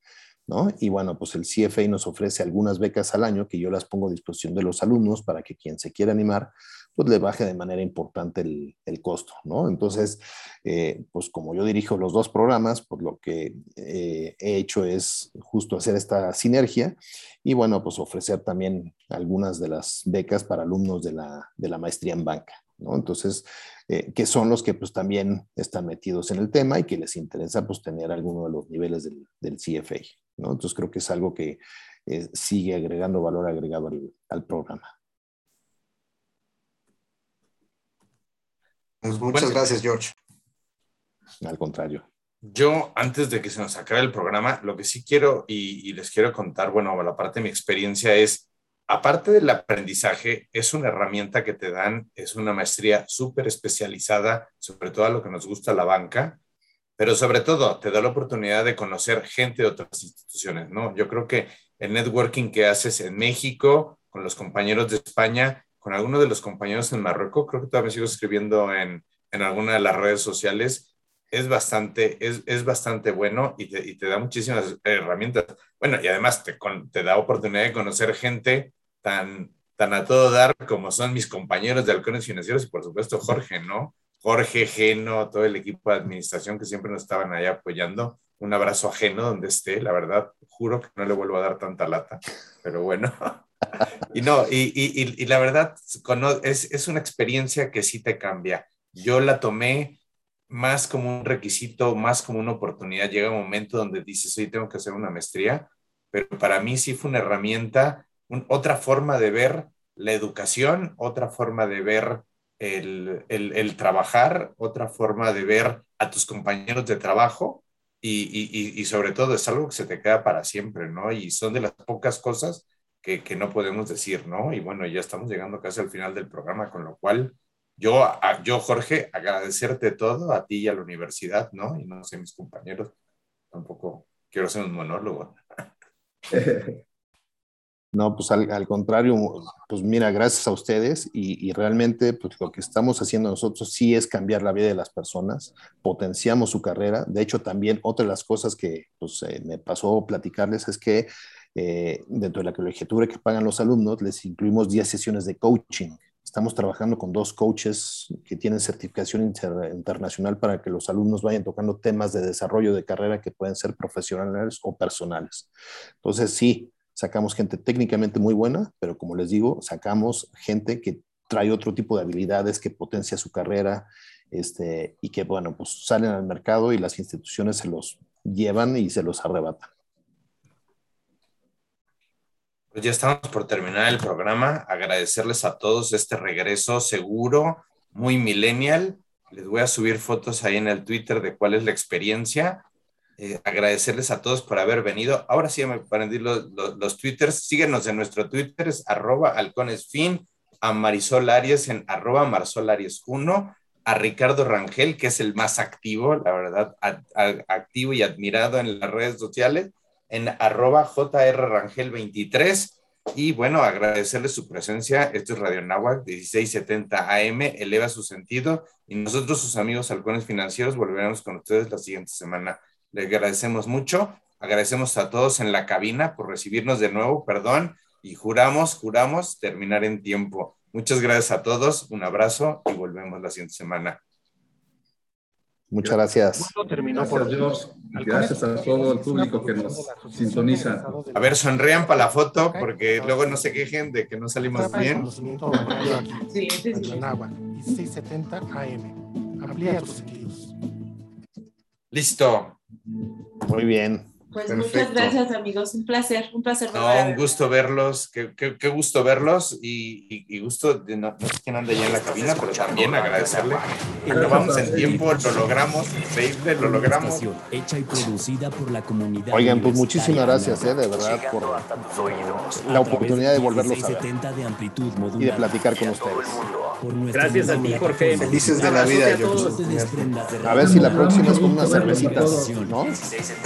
Speaker 6: ¿No? Y bueno, pues el CFA nos ofrece algunas becas al año que yo las pongo a disposición de los alumnos para que quien se quiera animar pues le baje de manera importante el, el costo, ¿no? Entonces, eh, pues como yo dirijo los dos programas, pues lo que eh, he hecho es justo hacer esta sinergia y bueno, pues ofrecer también algunas de las becas para alumnos de la, de la maestría en banca, ¿no? Entonces, eh, que son los que pues también están metidos en el tema y que les interesa pues tener alguno de los niveles del, del CFA, ¿no? Entonces creo que es algo que sigue agregando valor agregado al, al programa.
Speaker 8: Pues muchas gracias, George.
Speaker 6: Al contrario.
Speaker 12: Yo, antes de que se nos acabe el programa, lo que sí quiero y, les quiero contar, bueno, la parte de mi experiencia es, aparte del aprendizaje, es una herramienta que te dan, es una maestría súper especializada, sobre todo a lo que nos gusta la banca, pero sobre todo te da la oportunidad de conocer gente de otras instituciones, ¿no? Yo creo que el networking que haces en México, con los compañeros de España, con alguno de los compañeros en Marruecos, creo que todavía sigo escribiendo en, en alguna de las redes sociales, es bastante, es, es bastante bueno y te, y te, da muchísimas herramientas. Bueno, y además te, te da oportunidad de conocer gente tan, tan a todo dar como son mis compañeros de Halcones Financieros y por supuesto Jorge, ¿no? Jorge, Geno, todo el equipo de administración que siempre nos estaban allá apoyando. Un abrazo ajeno donde esté, la verdad, juro que no le vuelvo a dar tanta lata, pero bueno. (laughs) y no, y, y, y la verdad es, es, una experiencia que sí te cambia. Yo la tomé más como un requisito, más como una oportunidad. Llega un momento donde dices, hoy tengo que hacer una maestría, pero para mí sí fue una herramienta, otra forma de ver la educación, otra forma de ver el, el, trabajar, otra forma de ver a tus compañeros de trabajo y, y, y, sobre todo es algo que se te queda para siempre, ¿no? Y son de las pocas cosas que, no podemos decir, ¿no? Y bueno, ya estamos llegando casi al final del programa, con lo cual yo, yo Jorge, agradecerte todo, a ti y a la universidad, ¿no? Y no sé, mis compañeros, tampoco quiero ser un monólogo. (laughs)
Speaker 6: No, pues al, contrario, pues mira, gracias a ustedes y, realmente pues lo que estamos haciendo nosotros sí es cambiar la vida de las personas, potenciamos su carrera. De hecho, también otra de las cosas que pues, eh, me pasó platicarles es que eh, dentro de la colegiatura que pagan los alumnos, les incluimos 10 sesiones de coaching. Estamos trabajando con dos coaches que tienen certificación inter- internacional para que los alumnos vayan tocando temas de desarrollo de carrera que pueden ser profesionales o personales. Entonces, sí, sacamos gente técnicamente muy buena, pero como les digo, sacamos gente que trae otro tipo de habilidades, que potencia su carrera, este, y que, bueno, pues salen al mercado y las instituciones se los llevan y se los arrebatan.
Speaker 12: Pues ya estamos por terminar el programa. Agradecerles a todos este regreso seguro, muy millennial. Les voy a subir fotos ahí en el Twitter de cuál es la experiencia. Eh, agradecerles a todos por haber venido. Ahora sí me aprendí los, los, los twitters. Síguenos en nuestro Twitter, es arroba halconesfin, a Marisol Arias en arroba Marisol Arias 1, a Ricardo Rangel, que es el más activo, la verdad, a- a- activo y admirado en las redes sociales, en arroba jrrangel23. Y bueno, agradecerles su presencia. Esto es Radio Nahuac 1670 AM, eleva su sentido. Y nosotros, sus amigos halcones financieros, volveremos con ustedes la siguiente semana. Les agradecemos mucho. Agradecemos a todos en la cabina por recibirnos de nuevo, perdón. Y juramos, juramos terminar en tiempo. Muchas gracias a todos. Un abrazo y volvemos la siguiente semana.
Speaker 6: Muchas gracias.
Speaker 7: Gracias, George. Y Gracias a todo el público que nos sintoniza.
Speaker 12: A ver, sonrían para la foto porque luego no se quejen de que no salimos bien.
Speaker 15: Conocimiento bancario aquí, Radio Anáhuac, 1670 AM. Amplía tus sentidos.
Speaker 12: Listo.
Speaker 6: Muy bien.
Speaker 16: Pues
Speaker 12: Perfecto.
Speaker 16: muchas gracias, amigos. Un placer, un placer.
Speaker 12: No, un gusto verlos, qué, qué- qué gusto verlos y, y- y gusto, de, no, no sé quién anda allá en la cabina, pero también agradecerle. Pero vamos en tiempo, lo logramos, increíble, lo logramos.
Speaker 9: Hecha y producida por la comunidad.
Speaker 6: Oigan, pues muchísimas gracias, eh, de verdad, por la oportunidad de volverlos a ver
Speaker 9: 70 de amplitud
Speaker 6: y de platicar con ustedes.
Speaker 5: Gracias a ti, Jorge.
Speaker 8: Felices de la vida,
Speaker 9: de
Speaker 6: A ver si la próxima es con unas cervecitas, ¿no?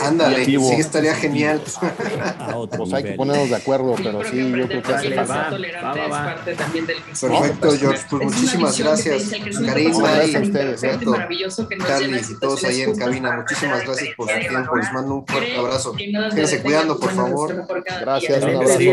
Speaker 8: Ándale, Estaría genial. (laughs)
Speaker 9: A otro
Speaker 6: Pues hay que ponernos de acuerdo, pero sí, yo creo que hace falta.
Speaker 5: va,
Speaker 18: tolerante
Speaker 5: va,
Speaker 18: es
Speaker 5: va.
Speaker 18: parte también del
Speaker 8: Perfecto, George. Pues muchísimas gracias. Karina
Speaker 6: Gracias
Speaker 8: y
Speaker 6: a ustedes.
Speaker 8: Beto,
Speaker 18: maravilloso que nos llena
Speaker 8: Charlie
Speaker 18: de
Speaker 8: y todos ahí en cabina. Muchísimas gracias por su tiempo. Les mando un fuerte abrazo.
Speaker 18: Detenga
Speaker 8: cuidando, por favor.
Speaker 6: Gracias, un abrazo.